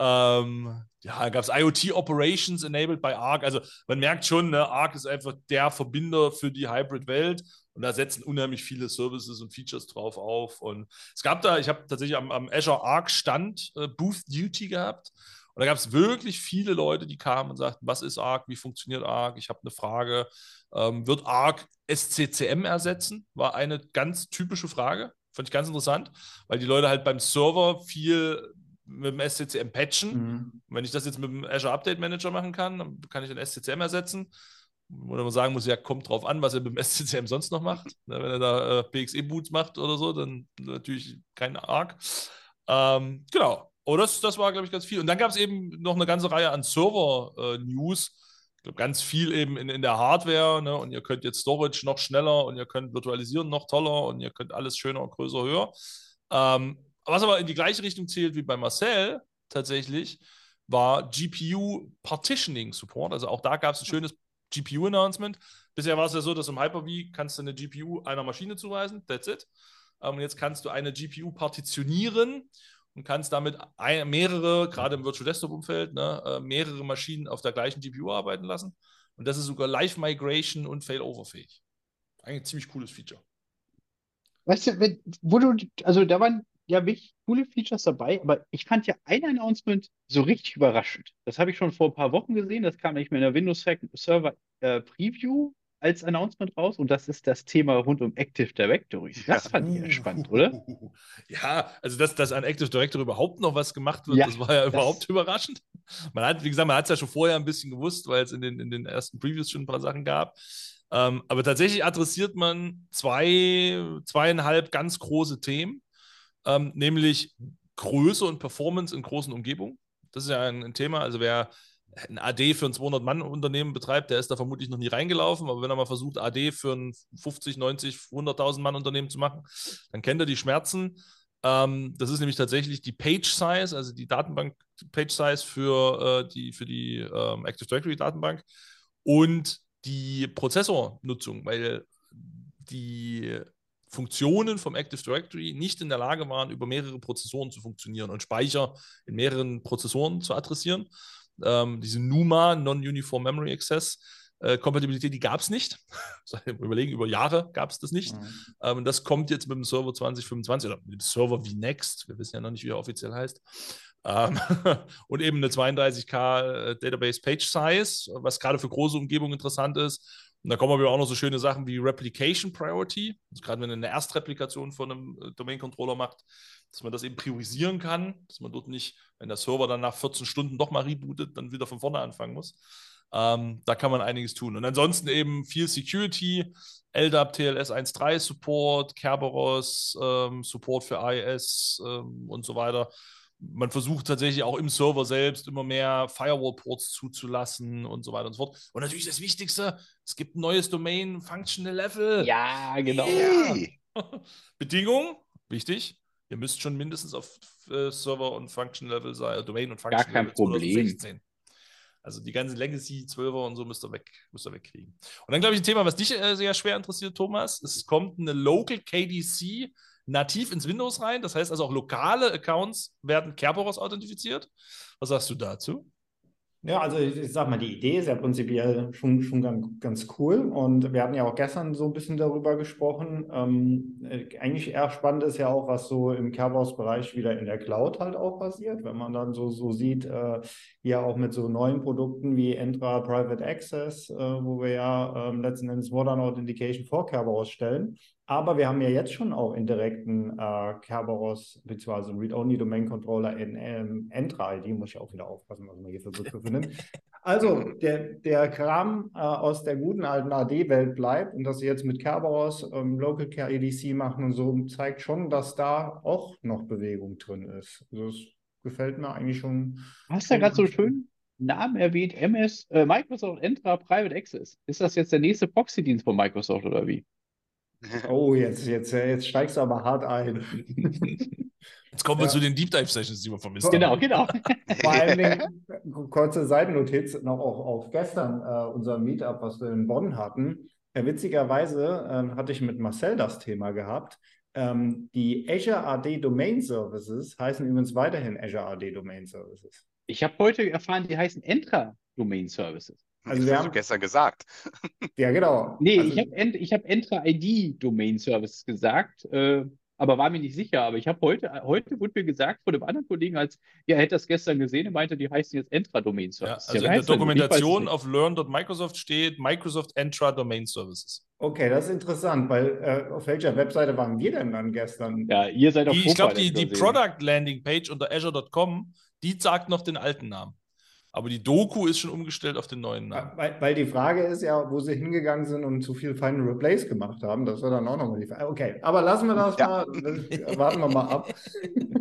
Speaker 1: ähm, ja, gab es IoT Operations enabled bei Arc. Also man merkt schon, ne, Arc ist einfach der Verbinder für die Hybrid-Welt. Und da setzen unheimlich viele Services und Features drauf auf. Und es gab da, ich habe tatsächlich am, am, Azure Arc Stand äh, Booth Duty gehabt. Und da gab es wirklich viele Leute, die kamen und sagten, was ist Arc, wie funktioniert Arc? Ich habe eine Frage. Ähm, wird Arc SCCM ersetzen? War eine ganz typische Frage. Fand ich ganz interessant, weil die Leute halt beim Server viel mit dem SCCM patchen. Mhm. wenn ich das jetzt mit dem Azure Update Manager machen kann, dann kann ich den SCCM ersetzen wo man sagen muss, ja, kommt drauf an, was er beim SCCM sonst noch macht. Wenn er da äh, PXE-Boots macht oder so, dann natürlich kein Arc. Ähm, genau. Oh, das, das war, glaube ich, ganz viel. Und dann gab es eben noch eine ganze Reihe an Server-News. Äh, ich glaube, ganz viel eben in, in der Hardware. Ne? Und ihr könnt jetzt Storage noch schneller und ihr könnt virtualisieren noch toller und ihr könnt alles schöner, größer, höher. Ähm, was aber in die gleiche Richtung zählt wie bei Marcel tatsächlich, war GPU Partitioning Support. Also auch da gab es ein schönes GPU-Announcement. Bisher war es ja so, dass im Hyper-V kannst du eine GPU einer Maschine zuweisen, that's it. Ähm, und jetzt kannst du eine GPU partitionieren und kannst damit mehrere, gerade im Virtual Desktop-Umfeld, ne, äh, mehrere Maschinen auf der gleichen GPU arbeiten lassen. Und das ist sogar Live-Migration und Failover-fähig. Eigentlich ein ziemlich cooles Feature.
Speaker 2: Weißt du, wenn, wo du, also da waren ja wirklich coole Features dabei, aber ich fand ja ein Announcement so richtig überraschend. Das habe ich schon vor ein paar Wochen gesehen. Das kam nicht mehr in der Windows Server äh, Preview als Announcement raus und das ist das Thema rund um Active Directory. Das ja. fand ich ja spannend, oder?
Speaker 1: Ja, also dass, dass an Active Directory überhaupt noch was gemacht wird, ja, das war ja das überhaupt überraschend. Man hat, wie gesagt, man hat es ja schon vorher ein bisschen gewusst, weil es in den, in den ersten Previews schon ein paar Sachen gab. Ähm, aber tatsächlich adressiert man zwei, zweieinhalb ganz große Themen ähm, nämlich Größe und Performance in großen Umgebungen. Das ist ja ein, ein Thema. Also wer ein AD für ein 200-Mann-Unternehmen betreibt, der ist da vermutlich noch nie reingelaufen. Aber wenn er mal versucht, AD für ein 50, 90, 100.000 Mann-Unternehmen zu machen, dann kennt er die Schmerzen. Ähm, das ist nämlich tatsächlich die Page Size, also die Datenbank Page Size für äh, die, für die ähm, Active Directory Datenbank und die Prozessornutzung, weil die Funktionen vom Active Directory nicht in der Lage waren, über mehrere Prozessoren zu funktionieren und Speicher in mehreren Prozessoren zu adressieren. Ähm, diese NUMA, Non-Uniform Memory Access, äh, Kompatibilität, die gab es nicht. Überlegen, über Jahre gab es das nicht. Mhm. Ähm, das kommt jetzt mit dem Server 2025 oder mit dem Server wie Next. Wir wissen ja noch nicht, wie er offiziell heißt. Ähm, und eben eine 32K äh, Database Page Size, was gerade für große Umgebungen interessant ist. Und da kommen aber auch noch so schöne Sachen wie Replication Priority. Also gerade wenn man eine Erstreplikation von einem äh, Domain Controller macht, dass man das eben priorisieren kann, dass man dort nicht, wenn der Server dann nach 14 Stunden doch mal rebootet, dann wieder von vorne anfangen muss. Ähm, da kann man einiges tun. Und ansonsten eben viel Security, LDAP, TLS 1.3 Support, Kerberos, ähm, Support für IIS ähm, und so weiter. Man versucht tatsächlich auch im Server selbst immer mehr Firewall-Ports zuzulassen und so weiter und so fort. Und natürlich das Wichtigste, es gibt ein neues Domain, Functional Level.
Speaker 2: Ja, genau.
Speaker 1: Hey. Bedingung, wichtig, ihr müsst schon mindestens auf äh, Server und Function Level sein, Domain und Function
Speaker 2: Gar kein
Speaker 1: Level
Speaker 2: Problem.
Speaker 1: 2016. Also die ganzen Legacy 12er und so müsst ihr, weg, müsst ihr wegkriegen. Und dann glaube ich ein Thema, was dich äh, sehr schwer interessiert, Thomas. Es kommt eine Local KDC nativ ins Windows rein. Das heißt also auch lokale Accounts werden Kerberos authentifiziert. Was sagst du dazu?
Speaker 4: Ja, also ich, ich sag mal, die Idee ist ja prinzipiell schon, schon ganz, ganz cool. Und wir hatten ja auch gestern so ein bisschen darüber gesprochen. Ähm, äh, eigentlich eher spannend ist ja auch, was so im Kerberos-Bereich wieder in der Cloud halt auch passiert. Wenn man dann so, so sieht, äh, hier auch mit so neuen Produkten wie Entra Private Access, äh, wo wir ja äh, letzten Endes Modern Authentication vor Kerberos stellen. Aber wir haben ja jetzt schon auch indirekten äh, Kerberos bzw. Read-Only-Domain-Controller in ähm, Entra-ID, muss ich auch wieder aufpassen, was man hier für Begriffe nimmt. Also der, der Kram äh, aus der guten alten AD-Welt bleibt und dass sie jetzt mit Kerberos ähm, Local Care EDC machen und so, zeigt schon, dass da auch noch Bewegung drin ist. Also das gefällt mir eigentlich schon.
Speaker 2: Du hast ja gerade so schön Namen erwähnt, MS, äh, Microsoft Entra Private Access. Ist das jetzt der nächste Proxy-Dienst von Microsoft oder wie?
Speaker 4: Oh, jetzt, jetzt, jetzt steigst du aber hart ein.
Speaker 1: Jetzt kommen wir ja. zu den Deep Dive Sessions, die wir vermisst
Speaker 2: Genau, genau.
Speaker 4: Vor allen Dingen, kurze Seitennotiz, noch auch auf gestern äh, unser Meetup, was wir in Bonn hatten. Äh, witzigerweise äh, hatte ich mit Marcel das Thema gehabt. Ähm, die Azure AD Domain Services heißen übrigens weiterhin Azure AD Domain Services.
Speaker 2: Ich habe heute erfahren, die heißen Entra Domain Services.
Speaker 3: Also das wir haben gestern gesagt.
Speaker 4: Ja, genau.
Speaker 2: Nee,
Speaker 4: also,
Speaker 2: ich habe Ent, hab Entra ID Domain Service gesagt, äh, aber war mir nicht sicher. Aber ich habe heute, heute wurde mir gesagt von einem anderen Kollegen, als ja, er hätte das gestern gesehen, er meinte, die heißen jetzt Entra Domain Services.
Speaker 1: Ja, also ja, in der Dokumentation auf learn.microsoft steht Microsoft Entra Domain Services.
Speaker 4: Okay, das ist interessant, weil äh, auf welcher Webseite waren wir denn dann gestern?
Speaker 2: Ja, ihr seid auf
Speaker 1: die, Ich glaube, die, die Product Landing Page unter azure.com, die sagt noch den alten Namen. Aber die Doku ist schon umgestellt auf den neuen Namen.
Speaker 4: Weil, weil, die Frage ist ja, wo sie hingegangen sind und zu viel Final Replace gemacht haben. Das war dann auch nochmal die Frage. Okay, aber lassen wir das ja. mal. Warten wir mal ab.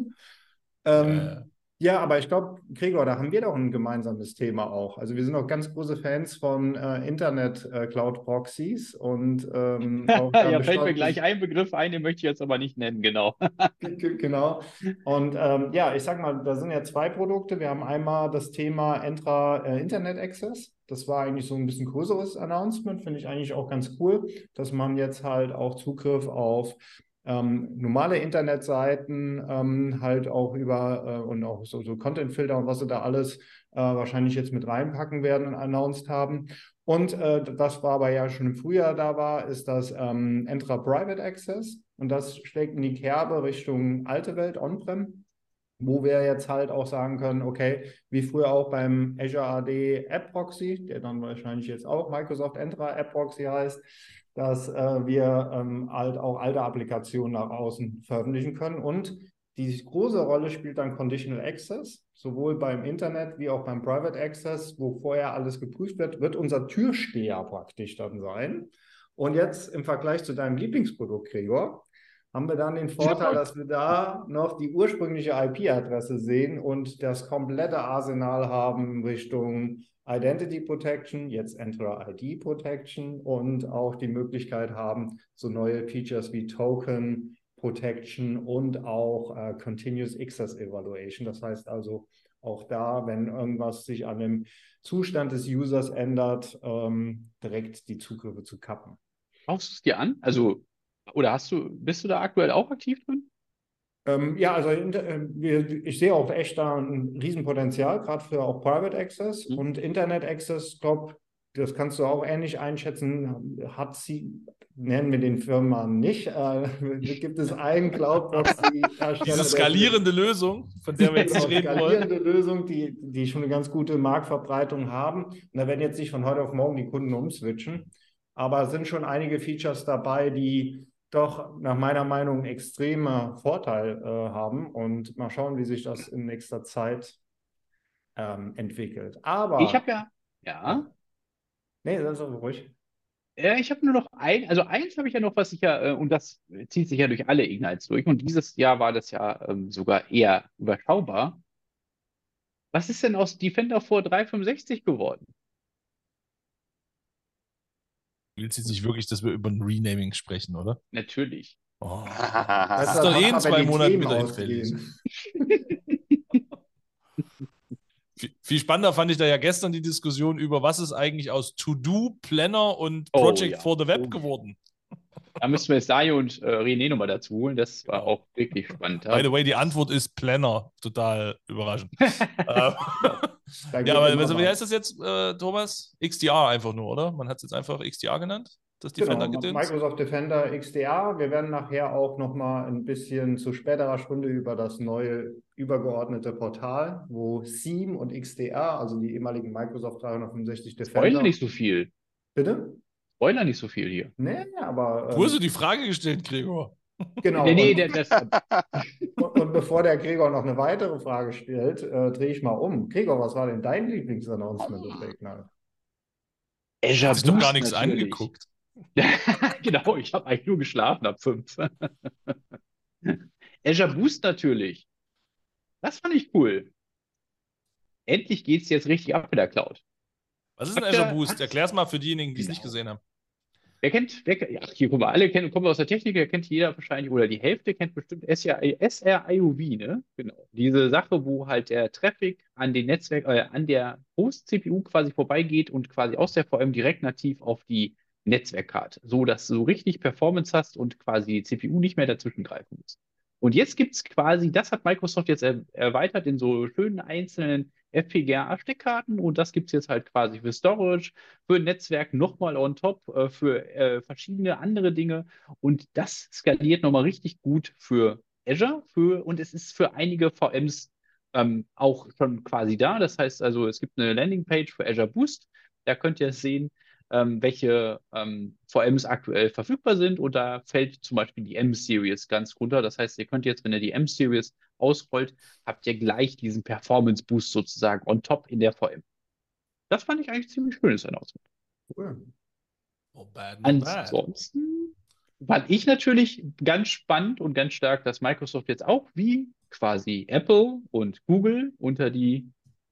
Speaker 4: ähm, äh. Ja, aber ich glaube, Gregor, da haben wir doch ein gemeinsames Thema auch. Also wir sind auch ganz große Fans von äh, Internet-Cloud-Proxys äh, und ähm,
Speaker 2: ja, fällt mir gleich ein Begriff ein, den möchte ich jetzt aber nicht nennen, genau.
Speaker 4: genau. Und ähm, ja, ich sag mal, da sind ja zwei Produkte. Wir haben einmal das Thema Entra äh, Internet Access. Das war eigentlich so ein bisschen größeres Announcement, finde ich eigentlich auch ganz cool, dass man jetzt halt auch Zugriff auf ähm, normale Internetseiten ähm, halt auch über äh, und auch so, so Content-Filter und was sie da alles äh, wahrscheinlich jetzt mit reinpacken werden und announced haben. Und äh, das war aber ja schon im Frühjahr da war, ist das ähm, Entra Private Access und das schlägt in die Kerbe Richtung alte Welt On-Prem wo wir jetzt halt auch sagen können, okay, wie früher auch beim Azure AD App Proxy, der dann wahrscheinlich jetzt auch Microsoft Entra App Proxy heißt, dass äh, wir ähm, halt auch alte Applikationen nach außen veröffentlichen können. Und die große Rolle spielt dann Conditional Access, sowohl beim Internet wie auch beim Private Access, wo vorher alles geprüft wird, wird unser Türsteher praktisch dann sein. Und jetzt im Vergleich zu deinem Lieblingsprodukt, Gregor, haben wir dann den Vorteil, dass wir da noch die ursprüngliche IP-Adresse sehen und das komplette Arsenal haben Richtung Identity Protection, jetzt Enter ID Protection und auch die Möglichkeit haben, so neue Features wie Token Protection und auch äh, Continuous Access Evaluation. Das heißt also auch da, wenn irgendwas sich an dem Zustand des Users ändert, ähm, direkt die Zugriffe zu kappen.
Speaker 2: Schaust du es dir an? Also, oder hast du, bist du da aktuell auch aktiv drin?
Speaker 4: Ähm, ja, also äh, ich sehe auch echt da ein Riesenpotenzial, gerade für auch Private Access mhm. und Internet Access. glaube, das kannst du auch ähnlich einschätzen. Hat sie, nennen wir den Firmen nicht, äh, gibt es einen Cloudbox,
Speaker 1: die Diese skalierende der, Lösung, von der wir jetzt nicht reden wollen. Skalierende
Speaker 4: Lösung, die, die schon eine ganz gute Marktverbreitung haben. Und da werden jetzt nicht von heute auf morgen die Kunden umswitchen. Aber es sind schon einige Features dabei, die doch nach meiner Meinung einen extremen Vorteil äh, haben. Und mal schauen, wie sich das in nächster Zeit ähm, entwickelt. Aber.
Speaker 2: Ich habe ja. Ja.
Speaker 4: Nee, das ist aber ruhig.
Speaker 2: Ja, ich habe nur noch ein, also eins habe ich ja noch, was ich ja, äh, und das zieht sich ja durch alle Ignites durch. Und dieses Jahr war das ja ähm, sogar eher überschaubar. Was ist denn aus Defender vor 365 geworden?
Speaker 1: Du willst jetzt nicht wirklich, dass wir über ein Renaming sprechen, oder?
Speaker 2: Natürlich.
Speaker 1: Oh. Das ist doch eh in zwei Monaten wieder hinfällig. Viel spannender fand ich da ja gestern die Diskussion über, was ist eigentlich aus To-Do, Planner und oh Project oh, ja. for the Web oh. geworden.
Speaker 2: Da müssen wir jetzt Dario und äh, René nochmal dazu holen. Das war auch wirklich spannend.
Speaker 1: By the way, die Antwort ist Planner. Total überraschend. Ähm, ja, aber also, wie heißt das jetzt, äh, Thomas? XDR einfach nur, oder? Man hat es jetzt einfach XDR genannt?
Speaker 4: Das Defender genau, Microsoft Defender XDR. Wir werden nachher auch nochmal ein bisschen zu späterer Stunde über das neue übergeordnete Portal, wo SIEM und XDR, also die ehemaligen Microsoft 365
Speaker 2: Defender. Spoiler nicht so viel.
Speaker 4: Bitte?
Speaker 2: Spoiler nicht so viel hier.
Speaker 4: Nee, aber.
Speaker 1: Ähm, du hast du die Frage gestellt, Gregor.
Speaker 4: Genau. nee, nee, der, das, und, und, bevor der Gregor noch eine weitere Frage stellt, äh, drehe ich mal um. Gregor, was war denn dein Lieblingsannouncement oh. des Ignite?
Speaker 1: Azure Hast du gar nichts natürlich. angeguckt?
Speaker 2: genau, ich habe eigentlich nur geschlafen ab fünf. Azure Boost natürlich. Das fand ich cool. Endlich geht es jetzt richtig ab mit der Cloud.
Speaker 1: Was ist ein Azure Boost? Erklär es mal für diejenigen, die es genau. nicht gesehen haben.
Speaker 2: Wer kennt, wer, ja, hier, guck mal, alle kennen, kommen aus der Technik, der kennt jeder wahrscheinlich, oder die Hälfte kennt bestimmt SRIOV, ne? Genau. Diese Sache, wo halt der Traffic an den Netzwerk, äh, an der Host-CPU quasi vorbeigeht und quasi aus der VM direkt nativ auf die Netzwerkkarte, so dass du richtig Performance hast und quasi die CPU nicht mehr dazwischen greifen muss. Und jetzt gibt es quasi, das hat Microsoft jetzt er, erweitert in so schönen einzelnen FPGA-Steckkarten und das gibt es jetzt halt quasi für Storage, für Netzwerk nochmal on top, äh, für äh, verschiedene andere Dinge und das skaliert nochmal richtig gut für Azure für, und es ist für einige VMs ähm, auch schon quasi da. Das heißt also, es gibt eine Landingpage für Azure Boost. Da könnt ihr sehen, ähm, welche ähm, VMs aktuell verfügbar sind. Und da fällt zum Beispiel die M-Series ganz runter. Das heißt, ihr könnt jetzt, wenn ihr die M-Series ausrollt, habt ihr gleich diesen Performance-Boost sozusagen on top in der VM. Das fand ich eigentlich ziemlich schönes Announcement. Cool. Oh, bad, Ansonsten fand ich natürlich ganz spannend und ganz stark, dass Microsoft jetzt auch wie quasi Apple und Google unter die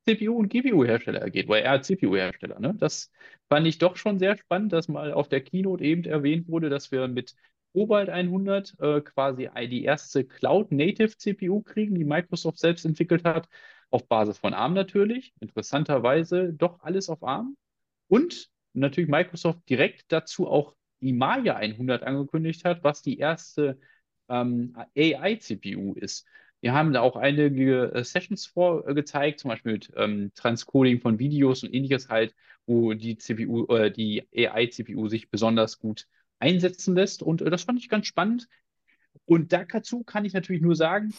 Speaker 2: CPU- und GPU-Hersteller geht, weil er CPU-Hersteller. Ne? Das fand ich doch schon sehr spannend, dass mal auf der Keynote eben erwähnt wurde, dass wir mit Cobalt 100 äh, quasi die erste Cloud-Native-CPU kriegen, die Microsoft selbst entwickelt hat, auf Basis von ARM natürlich. Interessanterweise doch alles auf ARM. Und natürlich Microsoft direkt dazu auch die Maya 100 angekündigt hat, was die erste ähm, AI-CPU ist. Wir haben da auch einige äh, Sessions vorgezeigt, zum Beispiel mit ähm, Transcoding von Videos und ähnliches halt, wo die CPU, äh, die AI-CPU sich besonders gut einsetzen lässt. Und äh, das fand ich ganz spannend. Und dazu kann ich natürlich nur sagen,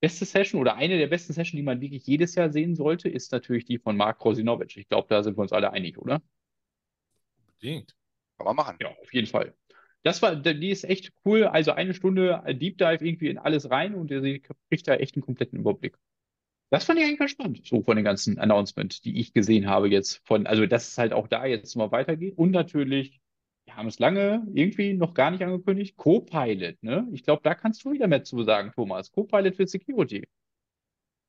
Speaker 2: beste Session oder eine der besten Sessions, die man wirklich jedes Jahr sehen sollte, ist natürlich die von Mark Rosinovic. Ich glaube, da sind wir uns alle einig, oder?
Speaker 3: Unbedingt. Kann man machen.
Speaker 2: Ja, auf jeden Fall. Das war, die ist echt cool. Also eine Stunde Deep Dive irgendwie in alles rein und sie kriegt da echt einen kompletten Überblick. Das fand ich eigentlich ganz spannend, so von den ganzen Announcements, die ich gesehen habe jetzt von, also dass es halt auch da jetzt mal weitergeht. Und natürlich, wir haben es lange irgendwie noch gar nicht angekündigt, Copilot, ne? Ich glaube, da kannst du wieder mehr zu sagen, Thomas. Copilot für Security.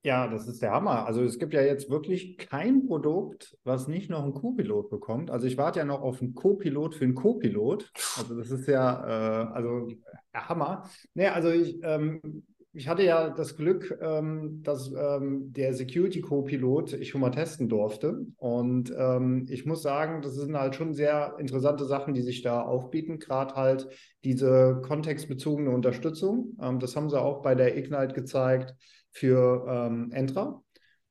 Speaker 4: Ja, das ist der Hammer. Also es gibt ja jetzt wirklich kein Produkt, was nicht noch einen Co-Pilot bekommt. Also ich warte ja noch auf einen Co-Pilot für einen Co-Pilot. Also das ist ja, äh, also ja, Hammer. Nee, also ich, ähm, ich hatte ja das Glück, ähm, dass ähm, der Security Co-Pilot ich schon mal testen durfte. Und ähm, ich muss sagen, das sind halt schon sehr interessante Sachen, die sich da aufbieten. Gerade halt diese kontextbezogene Unterstützung. Ähm, das haben sie auch bei der Ignite gezeigt für ähm, Entra.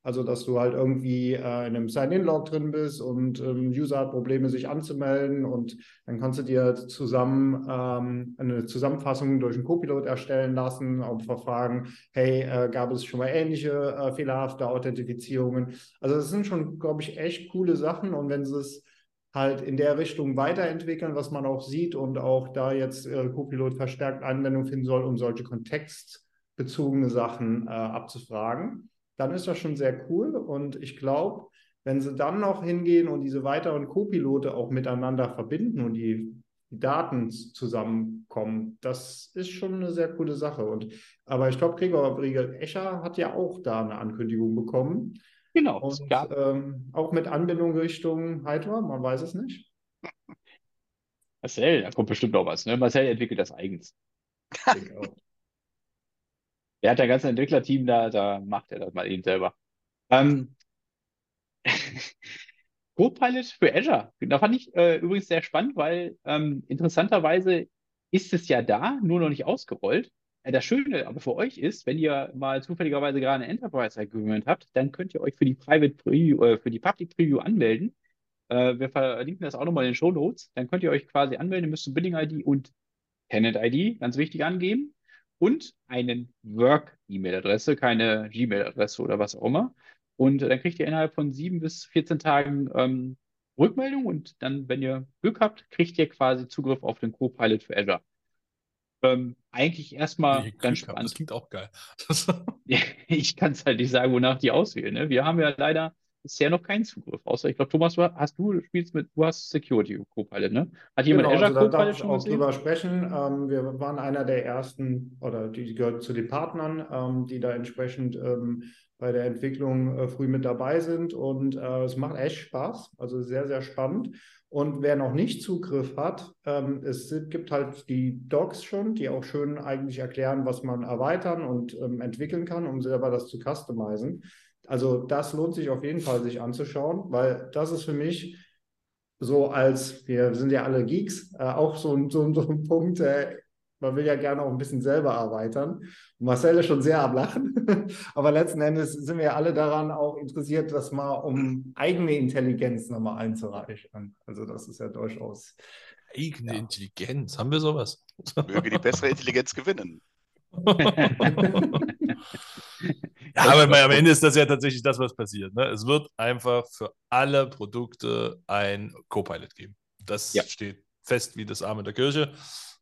Speaker 4: Also, dass du halt irgendwie äh, in einem Sign-In-Log drin bist und ähm, User hat Probleme, sich anzumelden und dann kannst du dir zusammen ähm, eine Zusammenfassung durch einen Copilot erstellen lassen, auch verfragen, hey, äh, gab es schon mal ähnliche äh, fehlerhafte Authentifizierungen? Also, das sind schon, glaube ich, echt coole Sachen und wenn sie es halt in der Richtung weiterentwickeln, was man auch sieht und auch da jetzt äh, Copilot verstärkt Anwendung finden soll, um solche kontextbezogene Sachen äh, abzufragen dann ist das schon sehr cool. Und ich glaube, wenn sie dann noch hingehen und diese weiteren Co-Pilote auch miteinander verbinden und die, die, Daten zusammenkommen, das ist schon eine sehr coole Sache. Und, aber ich glaube, Gregor Briegel Escher hat ja auch da eine Ankündigung bekommen.
Speaker 2: Genau.
Speaker 4: Und, ähm, auch mit Anbindung Richtung Hydra, man weiß es nicht.
Speaker 2: Marcel, da kommt bestimmt noch was. Ne? Marcel entwickelt das eigens. Ich auch. Er hat ein ganzes Entwicklerteam da, da macht er das mal eben selber. Ähm, Copilot für Azure. Da fand ich äh, übrigens sehr spannend, weil ähm, interessanterweise ist es ja da, nur noch nicht ausgerollt. Äh, das Schöne aber für euch ist, wenn ihr mal zufälligerweise gerade ein Enterprise Agreement habt, dann könnt ihr euch für die Private Preview, äh, für die Public Preview anmelden. Äh, wir verlinken das auch nochmal in den Show Notes. Dann könnt ihr euch quasi anmelden, müsst ein Billing ID und Tenant ID, ganz wichtig, angeben und einen Work-E-Mail-Adresse, keine Gmail-Adresse oder was auch immer. Und dann kriegt ihr innerhalb von sieben bis 14 Tagen ähm, Rückmeldung und dann, wenn ihr Glück habt, kriegt ihr quasi Zugriff auf den Copilot für Azure. Ähm, eigentlich erstmal ganz spannend.
Speaker 1: Das klingt auch geil.
Speaker 2: ich kann es halt nicht sagen, wonach die auswählen. Ne? Wir haben ja leider bisher noch keinen Zugriff. Außer, ich glaube, Thomas, du hast du spielst mit, du hast Security Copilot, ne? Hat jemand
Speaker 4: genau, Azure also da Copilot schon auch gesehen? drüber sprechen. Ähm, wir waren einer der ersten oder die gehört zu den Partnern, ähm, die da entsprechend ähm, bei der Entwicklung äh, früh mit dabei sind und äh, es macht echt Spaß, also sehr, sehr spannend. Und wer noch nicht Zugriff hat, ähm, es gibt halt die Docs schon, die auch schön eigentlich erklären, was man erweitern und ähm, entwickeln kann, um selber das zu customizen. Also das lohnt sich auf jeden Fall, sich anzuschauen, weil das ist für mich so als, wir sind ja alle Geeks, äh, auch so, so, so ein Punkt, äh, man will ja gerne auch ein bisschen selber erweitern. Und Marcel ist schon sehr am Lachen, aber letzten Endes sind wir alle daran auch interessiert, das mal um eigene Intelligenz nochmal einzureichen. Also das ist ja durchaus...
Speaker 1: Eigene ja. Intelligenz, haben wir sowas?
Speaker 3: Möge die bessere Intelligenz gewinnen.
Speaker 1: Ja, aber am Ende ist das ja tatsächlich das, was passiert. Ne? Es wird einfach für alle Produkte ein Copilot geben. Das ja. steht fest wie das Arm in der Kirche.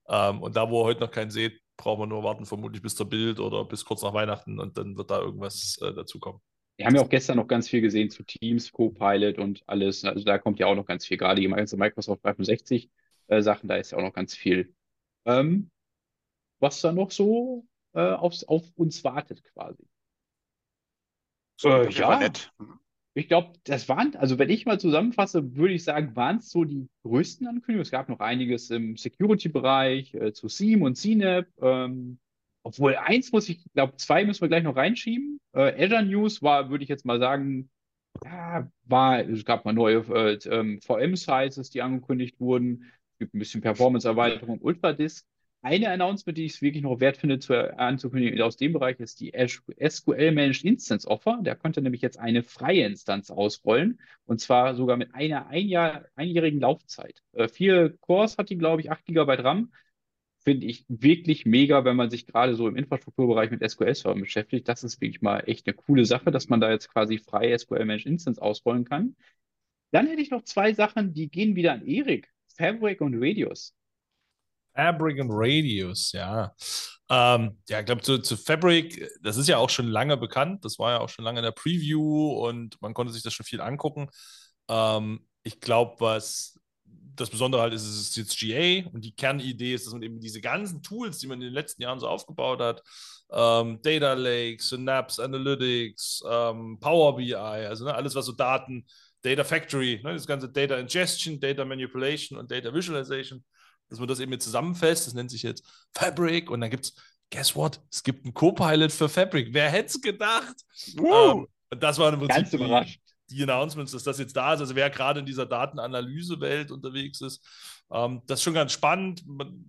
Speaker 1: Ähm, und da, wo ihr heute noch keinen seht, brauchen wir nur warten, vermutlich bis zur Bild oder bis kurz nach Weihnachten und dann wird da irgendwas äh, dazukommen.
Speaker 2: Wir haben ja auch gestern noch ganz viel gesehen zu Teams, Copilot und alles. Also da kommt ja auch noch ganz viel, gerade die ganze Microsoft 365 äh, Sachen, da ist ja auch noch ganz viel. Ähm, was da noch so äh, aufs, auf uns wartet quasi. Äh, ja, nett. Mhm. ich glaube, das waren, also wenn ich mal zusammenfasse, würde ich sagen, waren es so die größten Ankündigungen. Es gab noch einiges im Security-Bereich äh, zu SIEM und CNAP. Ähm, obwohl eins muss ich, glaube, zwei müssen wir gleich noch reinschieben. Äh, Azure News war, würde ich jetzt mal sagen, ja, war, es gab mal neue äh, ähm, VM-Sizes, die angekündigt wurden. Es gibt ein bisschen Performance-Erweiterung, Ultradisk. Eine Announcement, die ich es wirklich noch wert finde zu, anzukündigen aus dem Bereich, ist die SQL Managed Instance Offer. Der könnte nämlich jetzt eine freie Instanz ausrollen und zwar sogar mit einer ein Jahr, einjährigen Laufzeit. Äh, vier Cores hat die, glaube ich, 8 GB RAM. Finde ich wirklich mega, wenn man sich gerade so im Infrastrukturbereich mit SQL-Servern beschäftigt. Das ist wirklich mal echt eine coole Sache, dass man da jetzt quasi freie SQL Managed Instance ausrollen kann. Dann hätte ich noch zwei Sachen, die gehen wieder an Erik. Fabric und Radius.
Speaker 1: Fabric und Radius, ja. Ähm, ja, ich glaube, zu, zu, Fabric, das ist ja auch schon lange bekannt. Das war ja auch schon lange in der Preview und man konnte sich das schon viel angucken. Ähm, ich glaube, was das Besondere halt ist, es ist jetzt GA und die Kernidee ist, dass man eben diese ganzen Tools, die man in den letzten Jahren so aufgebaut hat, ähm, Data Lake, Synapse Analytics, ähm, Power BI, also ne, alles, was so Daten, Data Factory, ne, das ganze Data Ingestion, Data Manipulation und Data Visualization, dass man das eben jetzt zusammenfasst. Das nennt sich jetzt Fabric und dann gibt es, guess what? Es gibt einen Copilot für Fabric. Wer hätte es gedacht? Ähm, und das war im Prinzip
Speaker 2: Ganz überrascht.
Speaker 1: Die, die Announcements, dass das jetzt da ist. Also wer gerade in dieser Datenanalyse-Welt unterwegs ist, ähm, das ist schon ganz spannend.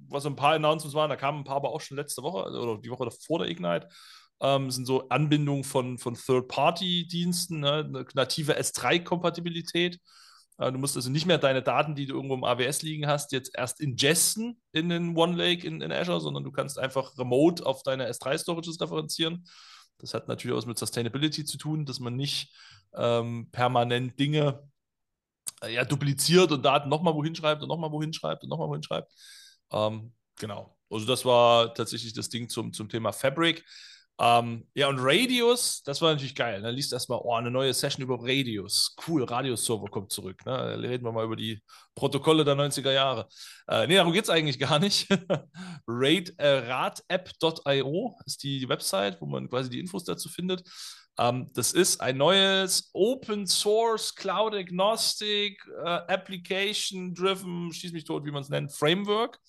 Speaker 1: Was so ein paar Announcements waren, da kamen ein paar aber auch schon letzte Woche oder die Woche vor der Ignite. Ähm, sind so Anbindungen von, von Third-Party-Diensten, ne? eine native S3-Kompatibilität. Äh, du musst also nicht mehr deine Daten, die du irgendwo im AWS liegen hast, jetzt erst ingesten in den OneLake in, in Azure, sondern du kannst einfach remote auf deine S3-Storages referenzieren. Das hat natürlich auch mit Sustainability zu tun, dass man nicht ähm, permanent Dinge äh, ja, dupliziert und Daten nochmal wohin schreibt und nochmal wohin schreibt und nochmal wohin schreibt. Ähm, genau. Also das war tatsächlich das Ding zum, zum Thema Fabric. Ähm, ja, und Radius, das war natürlich geil. Da ne? liest erstmal, oh, eine neue Session über Radius. Cool, Radius-Server kommt zurück. Ne? Reden wir mal über die Protokolle der 90er Jahre. Äh, nee, darum geht es eigentlich gar nicht. Rate, äh, ratapp.io ist die, die Website, wo man quasi die Infos dazu findet. Ähm, das ist ein neues Open Source, Cloud Agnostic, äh, Application Driven, schieß mich tot, wie man es nennt, Framework.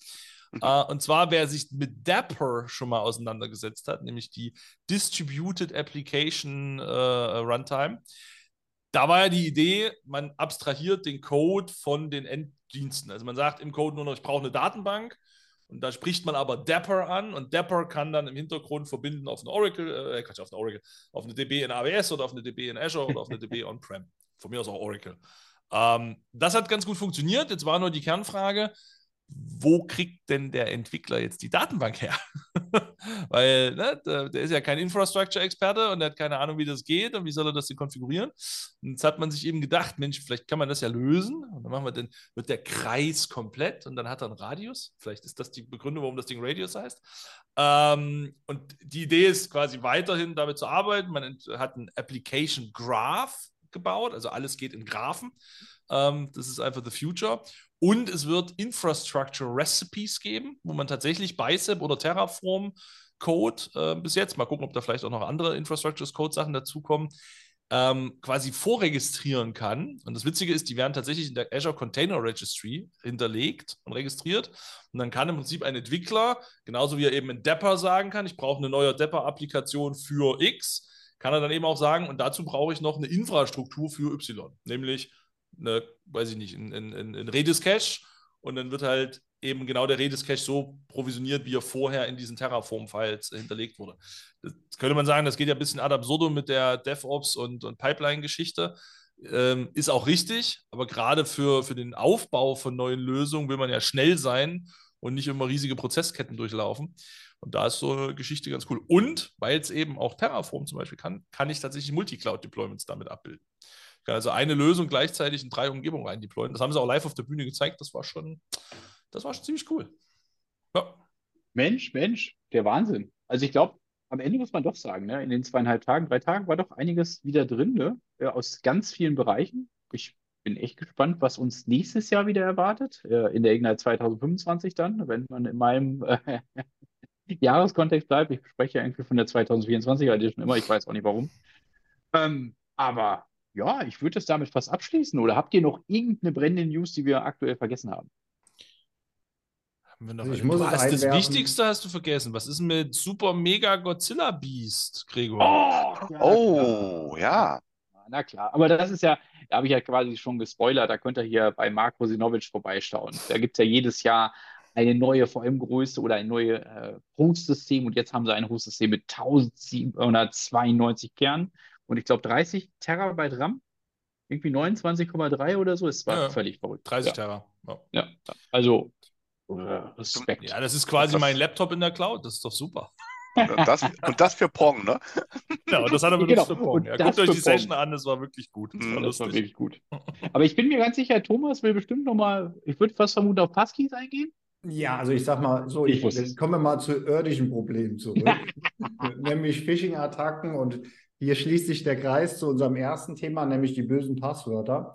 Speaker 1: Uh, und zwar, wer sich mit Dapper schon mal auseinandergesetzt hat, nämlich die Distributed Application uh, Runtime. Da war ja die Idee, man abstrahiert den Code von den Enddiensten. Also man sagt im Code nur noch, ich brauche eine Datenbank. Und da spricht man aber Dapper an und Dapper kann dann im Hintergrund verbinden auf eine Oracle, äh, Quatsch, auf eine Oracle, auf eine DB in AWS oder auf eine DB in Azure oder auf eine DB on-prem. Von mir aus auch Oracle. Ähm, das hat ganz gut funktioniert. Jetzt war nur die Kernfrage, wo kriegt denn der Entwickler jetzt die Datenbank her? Weil ne, der, der, ist ja kein Infrastructure-Experte und der hat keine Ahnung, wie das geht und wie soll er das denn konfigurieren. Und jetzt hat man sich eben gedacht, Mensch, vielleicht kann man das ja lösen. Und dann machen wir den, wird der Kreis komplett und dann hat er einen Radius. Vielleicht ist das die Begründung, warum das Ding Radius heißt. Ähm, und die Idee ist quasi weiterhin damit zu arbeiten. Man hat einen Application Graph gebaut, also alles geht in Graphen. Ähm, das ist einfach the future. Und es wird Infrastructure Recipes geben, wo man tatsächlich Bicep oder Terraform Code äh, bis jetzt, mal gucken, ob da vielleicht auch noch andere Infrastructure Code Sachen dazukommen, ähm, quasi vorregistrieren kann. Und das Witzige ist, die werden tatsächlich in der Azure Container Registry hinterlegt und registriert. Und dann kann im Prinzip ein Entwickler, genauso wie er eben in Dapper sagen kann, ich brauche eine neue Dapper-Applikation für X, kann er dann eben auch sagen, und dazu brauche ich noch eine Infrastruktur für Y, nämlich eine, weiß ich nicht, ein, ein, ein Redis-Cache und dann wird halt eben genau der Redis-Cache so provisioniert, wie er vorher in diesen Terraform-Files hinterlegt wurde. Das könnte man sagen, das geht ja ein bisschen ad absurdum mit der DevOps und, und Pipeline-Geschichte. Ähm, ist auch richtig, aber gerade für, für den Aufbau von neuen Lösungen will man ja schnell sein und nicht immer riesige Prozessketten durchlaufen. Und da ist so eine Geschichte ganz cool. Und weil es eben auch Terraform zum Beispiel kann, kann ich tatsächlich Multicloud-Deployments damit abbilden also eine Lösung gleichzeitig in drei Umgebungen rein deployen. Das haben sie auch live auf der Bühne gezeigt. Das war schon, das war schon ziemlich cool.
Speaker 2: Ja. Mensch, Mensch, der Wahnsinn. Also ich glaube, am Ende muss man doch sagen, ne, in den zweieinhalb Tagen, drei Tagen war doch einiges wieder drin, ne, aus ganz vielen Bereichen. Ich bin echt gespannt, was uns nächstes Jahr wieder erwartet, in der Ignite 2025 dann, wenn man in meinem äh, Jahreskontext bleibt. Ich spreche ja irgendwie von der 2024 Edition immer, ich weiß auch nicht warum. Ähm, aber ja, ich würde das damit fast abschließen. Oder habt ihr noch irgendeine brennende News, die wir aktuell vergessen haben?
Speaker 1: Haben wir noch ich muss hast das Wichtigste hast du vergessen. Was ist mit Super Mega Godzilla Beast, Gregor?
Speaker 3: Oh, ja, oh, ja.
Speaker 2: Na klar, aber das ist ja, da habe ich ja quasi schon gespoilert, da könnt ihr hier bei Mark Rosinovic vorbeischauen. Da gibt es ja jedes Jahr eine neue VM-Größe oder ein neues äh, Host-System und jetzt haben sie ein Host-System mit 1792 Kernen und ich glaube 30 Terabyte RAM, irgendwie 29,3 oder so. Es war ja, völlig verrückt.
Speaker 1: 30 ja. Terra.
Speaker 2: Ja. ja. also äh, Respekt.
Speaker 1: Ja, das ist quasi das mein Laptop in der Cloud. Das ist doch super.
Speaker 3: Das, und das für Pong, ne?
Speaker 1: Ja, und das hat er benutzt genau. für Pong. Ja, guckt euch die Session an, das war wirklich gut.
Speaker 2: Das, war, das war, wirklich gut. Aber ich bin mir ganz sicher, Thomas will bestimmt nochmal, ich würde fast vermuten, auf Passkeys eingehen.
Speaker 4: Ja, also ich sag mal so, ich, ich kommen wir mal zu irdischen Problemen zurück, nämlich Phishing-Attacken und hier schließt sich der Kreis zu unserem ersten Thema, nämlich die bösen Passwörter.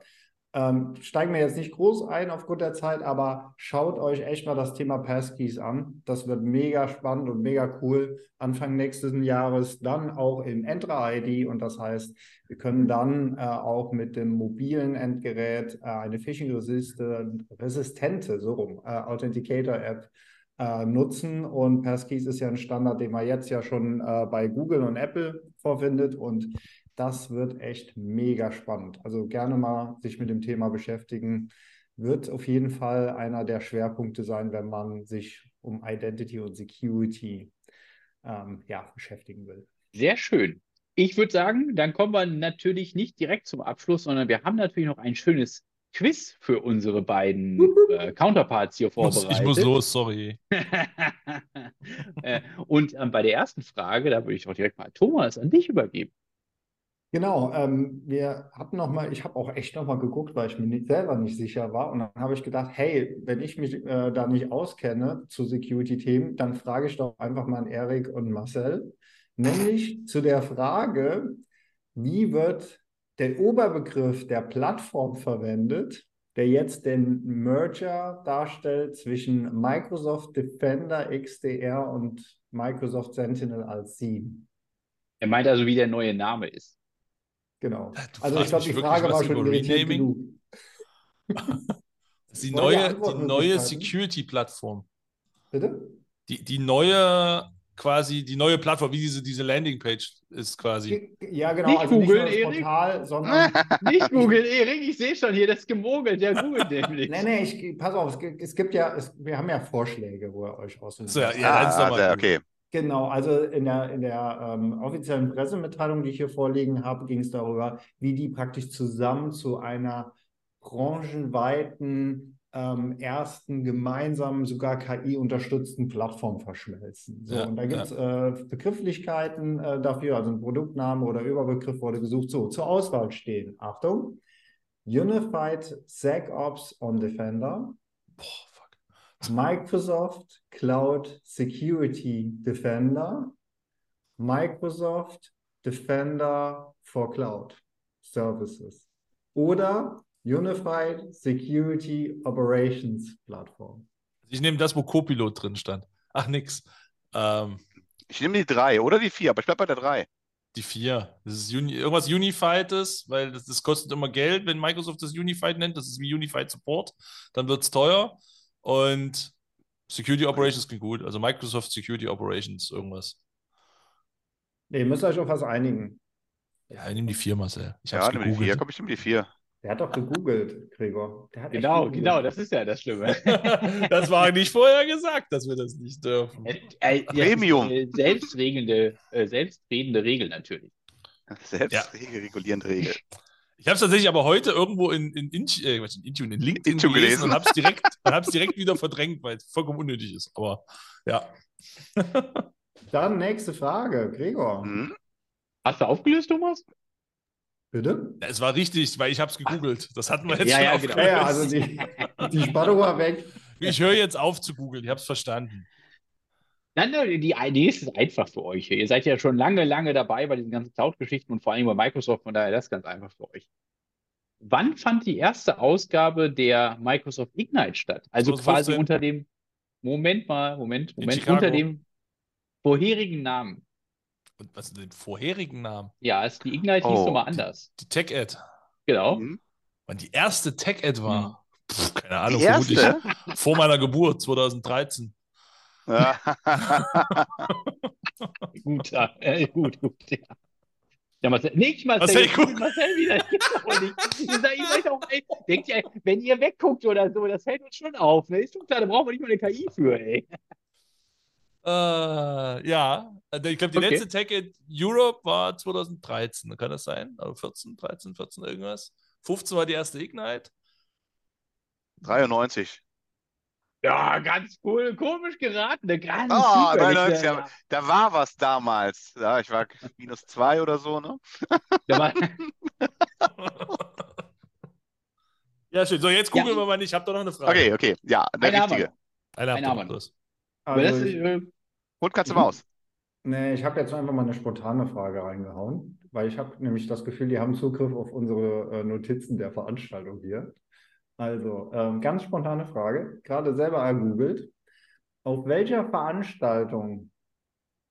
Speaker 4: Ähm, steigen wir jetzt nicht groß ein aufgrund der Zeit, aber schaut euch echt mal das Thema Passkeys an. Das wird mega spannend und mega cool. Anfang nächsten Jahres dann auch in Entra-ID und das heißt, wir können dann äh, auch mit dem mobilen Endgerät äh, eine phishing-resistente, so rum, äh, Authenticator-App äh, nutzen und Passkeys ist ja ein Standard, den man jetzt ja schon äh, bei Google und Apple vorfindet und das wird echt mega spannend. Also gerne mal sich mit dem Thema beschäftigen. Wird auf jeden Fall einer der Schwerpunkte sein, wenn man sich um Identity und Security ähm, ja, beschäftigen will.
Speaker 2: Sehr schön. Ich würde sagen, dann kommen wir natürlich nicht direkt zum Abschluss, sondern wir haben natürlich noch ein schönes Quiz für unsere beiden äh, Counterparts hier vorbereitet.
Speaker 1: Ich muss los, sorry.
Speaker 2: Äh, und ähm, bei der ersten Frage, da würde ich doch direkt mal Thomas an dich übergeben.
Speaker 4: Genau, ähm, wir hatten noch mal, ich habe auch echt noch mal geguckt, weil ich mir nicht, selber nicht sicher war. Und dann habe ich gedacht, hey, wenn ich mich äh, da nicht auskenne zu Security-Themen, dann frage ich doch einfach mal an Erik und Marcel. Nämlich zu der Frage, wie wird der Oberbegriff der Plattform verwendet, der jetzt den Merger darstellt zwischen Microsoft Defender XDR und Microsoft Sentinel als SIEM.
Speaker 2: Er meint also, wie der neue Name ist.
Speaker 4: Genau.
Speaker 1: Du
Speaker 4: Also ich glaube, die Frage war schon
Speaker 1: Renaming?
Speaker 4: genug.
Speaker 1: Die
Speaker 4: Neue
Speaker 1: die neue Security-Plattform.
Speaker 4: Bitte?
Speaker 1: Die, die neue, quasi, die neue Plattform, wie diese, diese Landingpage ist quasi.
Speaker 4: Ja, genau.
Speaker 2: Nicht
Speaker 4: also
Speaker 2: googeln, Erik.
Speaker 4: Portal, sondern.
Speaker 2: Nicht googeln, Erik, ich sehe schon hier das Gemogel, der googelt nämlich.
Speaker 4: nee, nee, ich, pass auf, es, gibt- es gibt ja, es, wir haben ja Vorschläge, wo ihr euch aussuchen
Speaker 1: So, ja,
Speaker 4: könnt.
Speaker 1: ja, ist
Speaker 3: ah,
Speaker 1: gut.
Speaker 3: okay.
Speaker 4: Genau, also in der, in der ähm, offiziellen Pressemitteilung, die ich hier vorliegen habe, ging es darüber, wie die praktisch zusammen zu einer branchenweiten ähm, ersten gemeinsamen, sogar KI-unterstützten Plattform verschmelzen. So,
Speaker 1: Ja,
Speaker 4: und da gibt es äh, Begrifflichkeiten äh, dafür, also ein Produktname oder Überbegriff wurde gesucht. So, zur Auswahl stehen, Achtung, Unified SecOps on Defender,
Speaker 1: Boah, fuck.
Speaker 4: Microsoft Cloud Security Defender, Microsoft Defender for Cloud Services oder Unified Security Operations Plattform.
Speaker 1: Ich nehme das, wo Copilot drin stand. Ach, nix. Ähm,
Speaker 3: Ich nehme die drei oder die vier, aber ich bleibe bei der drei.
Speaker 1: die vier. Das ist Uni irgendwas Unified weil das, das kostet immer Geld, wenn Microsoft das Unified nennt. Das ist wie Unified Support. Dann wird es teuer. Und Security Operations klingt gut. Also Microsoft Security Operations, irgendwas.
Speaker 4: Nee, ihr müsst euch auf was einigen.
Speaker 1: Ja, ich nehme die vier, Marcel. Ich
Speaker 3: Ja, nehme die vier. Komm, ich nehme die vier.
Speaker 4: Der hat doch gegoogelt, Gregor. Der hat echt
Speaker 2: Genau,
Speaker 4: gegoogelt.
Speaker 2: genau, das ist ja das Schlimme.
Speaker 1: das war nicht vorher gesagt, dass wir das nicht dürfen.
Speaker 2: Äh, äh,
Speaker 3: Premium.
Speaker 2: eine selbstregelnde, äh, selbstredende Regel natürlich.
Speaker 3: Selbst
Speaker 1: Ja.
Speaker 3: regulierende Regel.
Speaker 1: Ich habe es tatsächlich aber heute irgendwo in, in, Inch- äh, in Intune, in LinkedIn
Speaker 3: Intune
Speaker 1: gelesen,
Speaker 3: gelesen.
Speaker 1: und habe es direkt, und direkt wieder verdrängt, weil es vollkommen unnötig ist. Aber ja.
Speaker 4: Dann nächste Frage, Gregor.
Speaker 3: Hm?
Speaker 2: Hast du aufgelöst, Thomas?
Speaker 4: Bitte?
Speaker 1: Es war richtig, weil ich habe es gegoogelt. Das hatten wir jetzt
Speaker 2: Ja,
Speaker 1: schon
Speaker 2: ja, genau.
Speaker 4: Ja, also die, die Spannung war weg.
Speaker 1: Ich höre jetzt auf zu googeln, ich habe es verstanden.
Speaker 2: Nein, nein, die Idee ist einfach für euch. Ihr seid ja schon lange, lange dabei bei diesen ganzen Cloud-Geschichten und vor allem bei Microsoft, von daher das ist ganz einfach für euch. Wann fand die erste Ausgabe der Microsoft Ignite statt? Also
Speaker 1: 2015.
Speaker 2: quasi unter dem, Moment mal, Moment, Moment, unter dem vorherigen Namen.
Speaker 1: Und was sind den vorherigen Namen?
Speaker 2: Ja, ist die Ignite hieß
Speaker 3: Oh,
Speaker 2: nochmal anders.
Speaker 1: Die Tech-Ad.
Speaker 2: Genau.
Speaker 3: Hm?
Speaker 1: Wann die erste Tech-Ad war?
Speaker 2: Hm.
Speaker 1: Pff, keine Ahnung,
Speaker 3: Die
Speaker 1: vermutlich
Speaker 3: erste?
Speaker 1: vor meiner Geburt, 2013.
Speaker 3: Ja.
Speaker 2: Gut, ja, äh, gut, gut, ja. Ja, Marcel, nicht Marcel,
Speaker 1: Marcel,
Speaker 2: Marcel wieder. Das gibt's doch nicht. Ihr seid, ihr seid auch, ey, denkt ihr, wenn ihr wegguckt oder so, das fällt uns schon auf. Ne? Ist schon klar, da brauchen wir nicht mal eine KI für, ey.
Speaker 1: Äh, ja, Also ich glaube, die
Speaker 2: Okay.
Speaker 1: letzte Tech-Ad Europe war 2013. Kann das sein? Also 14, 13, 14 irgendwas? 15 war die erste Ignite.
Speaker 3: 93.
Speaker 2: Ja, ganz cool, komisch geraten. ne? Ganz zufällig,
Speaker 3: 93,
Speaker 2: ja.
Speaker 3: ja. Da war was damals. Ja, ich war minus zwei oder so, ne?
Speaker 2: Da war,
Speaker 1: Ja, schön. So, jetzt
Speaker 2: Ja.
Speaker 1: googeln wir mal nicht. Ich habe doch noch eine Frage.
Speaker 3: Okay, okay. Ja, der
Speaker 2: Eine wir
Speaker 3: richtige.
Speaker 1: Einer
Speaker 2: Eine
Speaker 1: ihr
Speaker 2: haben wir. Aber das,
Speaker 4: Also,
Speaker 2: äh,
Speaker 3: Und Katze
Speaker 2: Mhm.
Speaker 3: Maus.
Speaker 4: Nee, ich habe jetzt einfach mal eine spontane Frage reingehauen, weil ich habe nämlich das Gefühl, die haben Zugriff auf unsere äh, Notizen der Veranstaltung hier. Also, ähm, ganz spontane Frage, gerade selber ergoogelt. Auf welcher Veranstaltung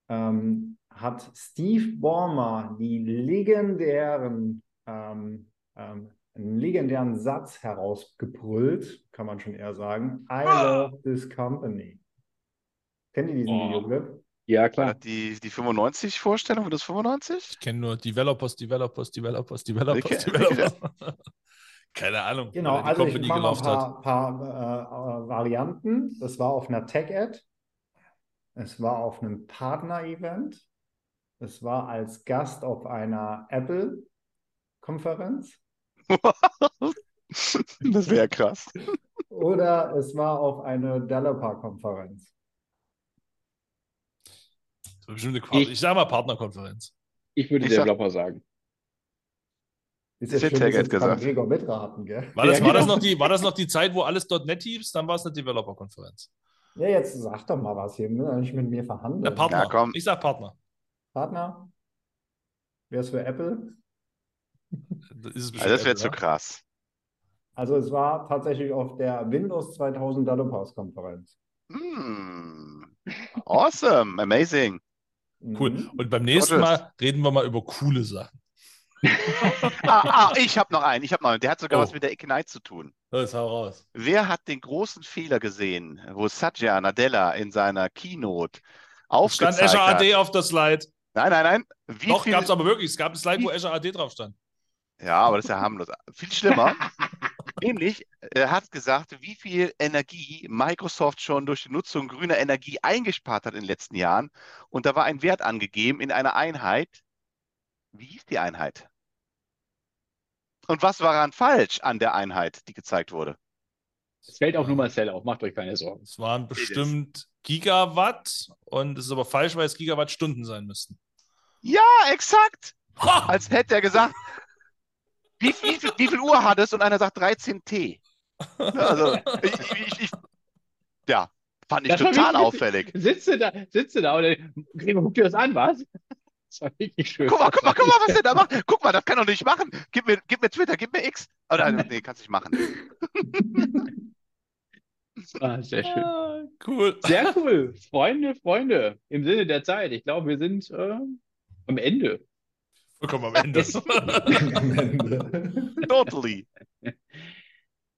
Speaker 4: ähm, hat Steve Ballmer die legendären, ähm, ähm, einen legendären Satz herausgebrüllt, kann man schon eher sagen, I love this company. Kennt ihr diesen
Speaker 2: Oh.
Speaker 4: Videoclip?
Speaker 2: Ja, klar.
Speaker 3: das die, die 95-Vorstellung, Windows 95?
Speaker 1: Ich kenne nur Developers, Developers, Developers, Developers,
Speaker 3: Okay.
Speaker 1: Developers. Keine Ahnung.
Speaker 4: Genau, also ich
Speaker 1: Company
Speaker 4: mache mal ein paar, paar äh, Varianten. Das war auf einer Tech-Ad. Es war auf einem Partner-Event. Es war als Gast auf einer Apple-Konferenz.
Speaker 3: Das wäre krass.
Speaker 4: Oder es war auf einer Developer-Konferenz.
Speaker 1: Das war bestimmt eine Part-
Speaker 2: Ich-
Speaker 1: ich sag mal Partnerkonferenz.
Speaker 2: Ich würde
Speaker 3: Ich sag-
Speaker 2: Developer sagen.
Speaker 4: Ist jetzt
Speaker 3: hätte
Speaker 4: schön, dass
Speaker 3: gesagt.
Speaker 4: Gregor mitraten, gell?
Speaker 1: War das,
Speaker 2: Ja,
Speaker 1: war, das
Speaker 2: genau.
Speaker 1: noch die, war das noch die Zeit, wo alles .NET hieß? Dann war es eine Developer-Konferenz.
Speaker 4: Ja, jetzt sag doch mal was hier. Ja nicht mit mir verhandeln.
Speaker 1: Der Partner.
Speaker 3: Ja, komm.
Speaker 1: Ich sag Partner.
Speaker 4: Partner? Wer ist für Apple?
Speaker 1: Das
Speaker 3: Also das wäre zu
Speaker 1: ja?
Speaker 3: krass.
Speaker 4: Also es war tatsächlich auf der Windows 2000 Developers-Konferenz.
Speaker 3: Mm. Awesome, amazing.
Speaker 1: Cool.
Speaker 4: Mhm.
Speaker 1: Und beim nächsten. Mal reden wir mal über coole Sachen.
Speaker 3: Ah, ah, ich habe noch einen, ich habe noch einen. Der hat sogar
Speaker 1: Oh.
Speaker 3: was mit der Ignite zu tun.
Speaker 1: Los, hau raus.
Speaker 3: Wer hat den großen Fehler gesehen, wo Satya Nadella in seiner Keynote
Speaker 1: Stand
Speaker 3: aufgezeigt
Speaker 1: Azure
Speaker 3: hat?
Speaker 1: AD auf der Slide.
Speaker 3: Nein, nein, nein. Wie
Speaker 1: Doch,
Speaker 3: viel,
Speaker 1: gab es aber wirklich. Es gab ein Slide, wo Azure AD drauf stand.
Speaker 3: Ja, aber das ist ja harmlos. Viel schlimmer. Nämlich, er hat gesagt, wie viel Energie Microsoft schon durch die Nutzung grüner Energie eingespart hat in den letzten Jahren. Und da war ein Wert angegeben in einer Einheit. Wie hieß die Einheit? Und was war daran falsch an der Einheit, die gezeigt wurde?
Speaker 2: Es fällt auch nur Marcel auf, macht euch keine Sorgen.
Speaker 1: Es waren bestimmt Gigawatt und es ist aber falsch, weil es Gigawattstunden sein müssten.
Speaker 3: Ja, exakt. Als hätte er gesagt, wie, wie, viel- wie viel Uhr hat es? Und einer sagt 13 T. Also, ich, ich, ich, ja, fand ich
Speaker 2: Das
Speaker 3: total auffällig.
Speaker 2: Sitze da, sitze da und Gregor, guck dir das an, was? Das war wirklich schön.
Speaker 3: Guck mal, guck mal, guck mal, was der da macht. Guck mal, das kann doch nicht machen. Gib mir, gib mir Twitter, gib mir X. Oder, nee, kannst nicht machen.
Speaker 2: Ah, sehr schön.
Speaker 1: Ah, cool.
Speaker 2: Sehr cool. Freunde, Freunde, im Sinne der Zeit. Ich glaube, wir sind äh, am Ende.
Speaker 1: Vollkommen am Ende.
Speaker 4: Am Ende.
Speaker 3: Totally.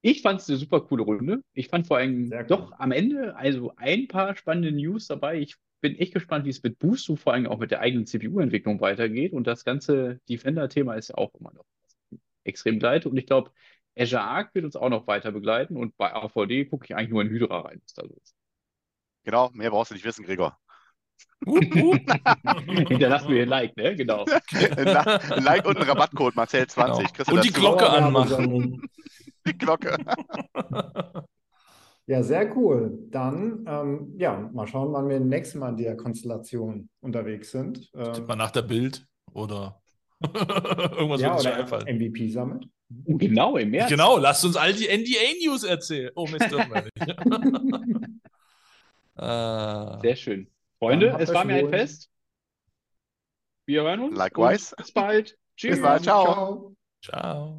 Speaker 2: Ich fand es eine super coole Runde. Ich fand vor allem
Speaker 4: cool.
Speaker 2: doch am Ende also ein paar spannende News dabei. Ich bin echt gespannt, wie es mit Boost, vor allem auch mit der eigenen CPU-Entwicklung weitergeht. Und das ganze Defender-Thema ist ja auch immer noch extrem begleitet. Und ich glaube, Azure Arc wird uns auch noch weiter begleiten. Und bei AVD gucke ich eigentlich nur in Hydra rein, was da so ist.
Speaker 3: Genau, mehr brauchst du nicht wissen, Gregor.
Speaker 2: Hinterlassen wir ein Like, ne? Genau.
Speaker 3: Ein Like und ein Rabattcode, Marcel20.
Speaker 1: Genau.
Speaker 3: Kriegst du
Speaker 1: Und die. Glocke
Speaker 4: Dauerwerbung
Speaker 1: anmachen.
Speaker 3: Die Glocke.
Speaker 4: Ja, sehr cool. Dann, ähm, ja, mal schauen, wann wir nächstes Mal in der Konstellation unterwegs sind. Ähm,
Speaker 1: mal nach der Bild oder irgendwas
Speaker 4: ja,
Speaker 1: wird
Speaker 4: oder
Speaker 1: einfallen.
Speaker 4: MVP Summit.
Speaker 2: Genau, im März.
Speaker 1: Genau, lasst uns all die NDA-News erzählen. Oh, Mist, dürfen wir nicht. äh,
Speaker 2: Sehr schön. Freunde, es war mir ein. Fest. Wir hören uns.
Speaker 3: Likewise.
Speaker 2: Bis bald. Tschüss.
Speaker 3: Bis bald. Ciao.
Speaker 4: Ciao.
Speaker 1: ciao.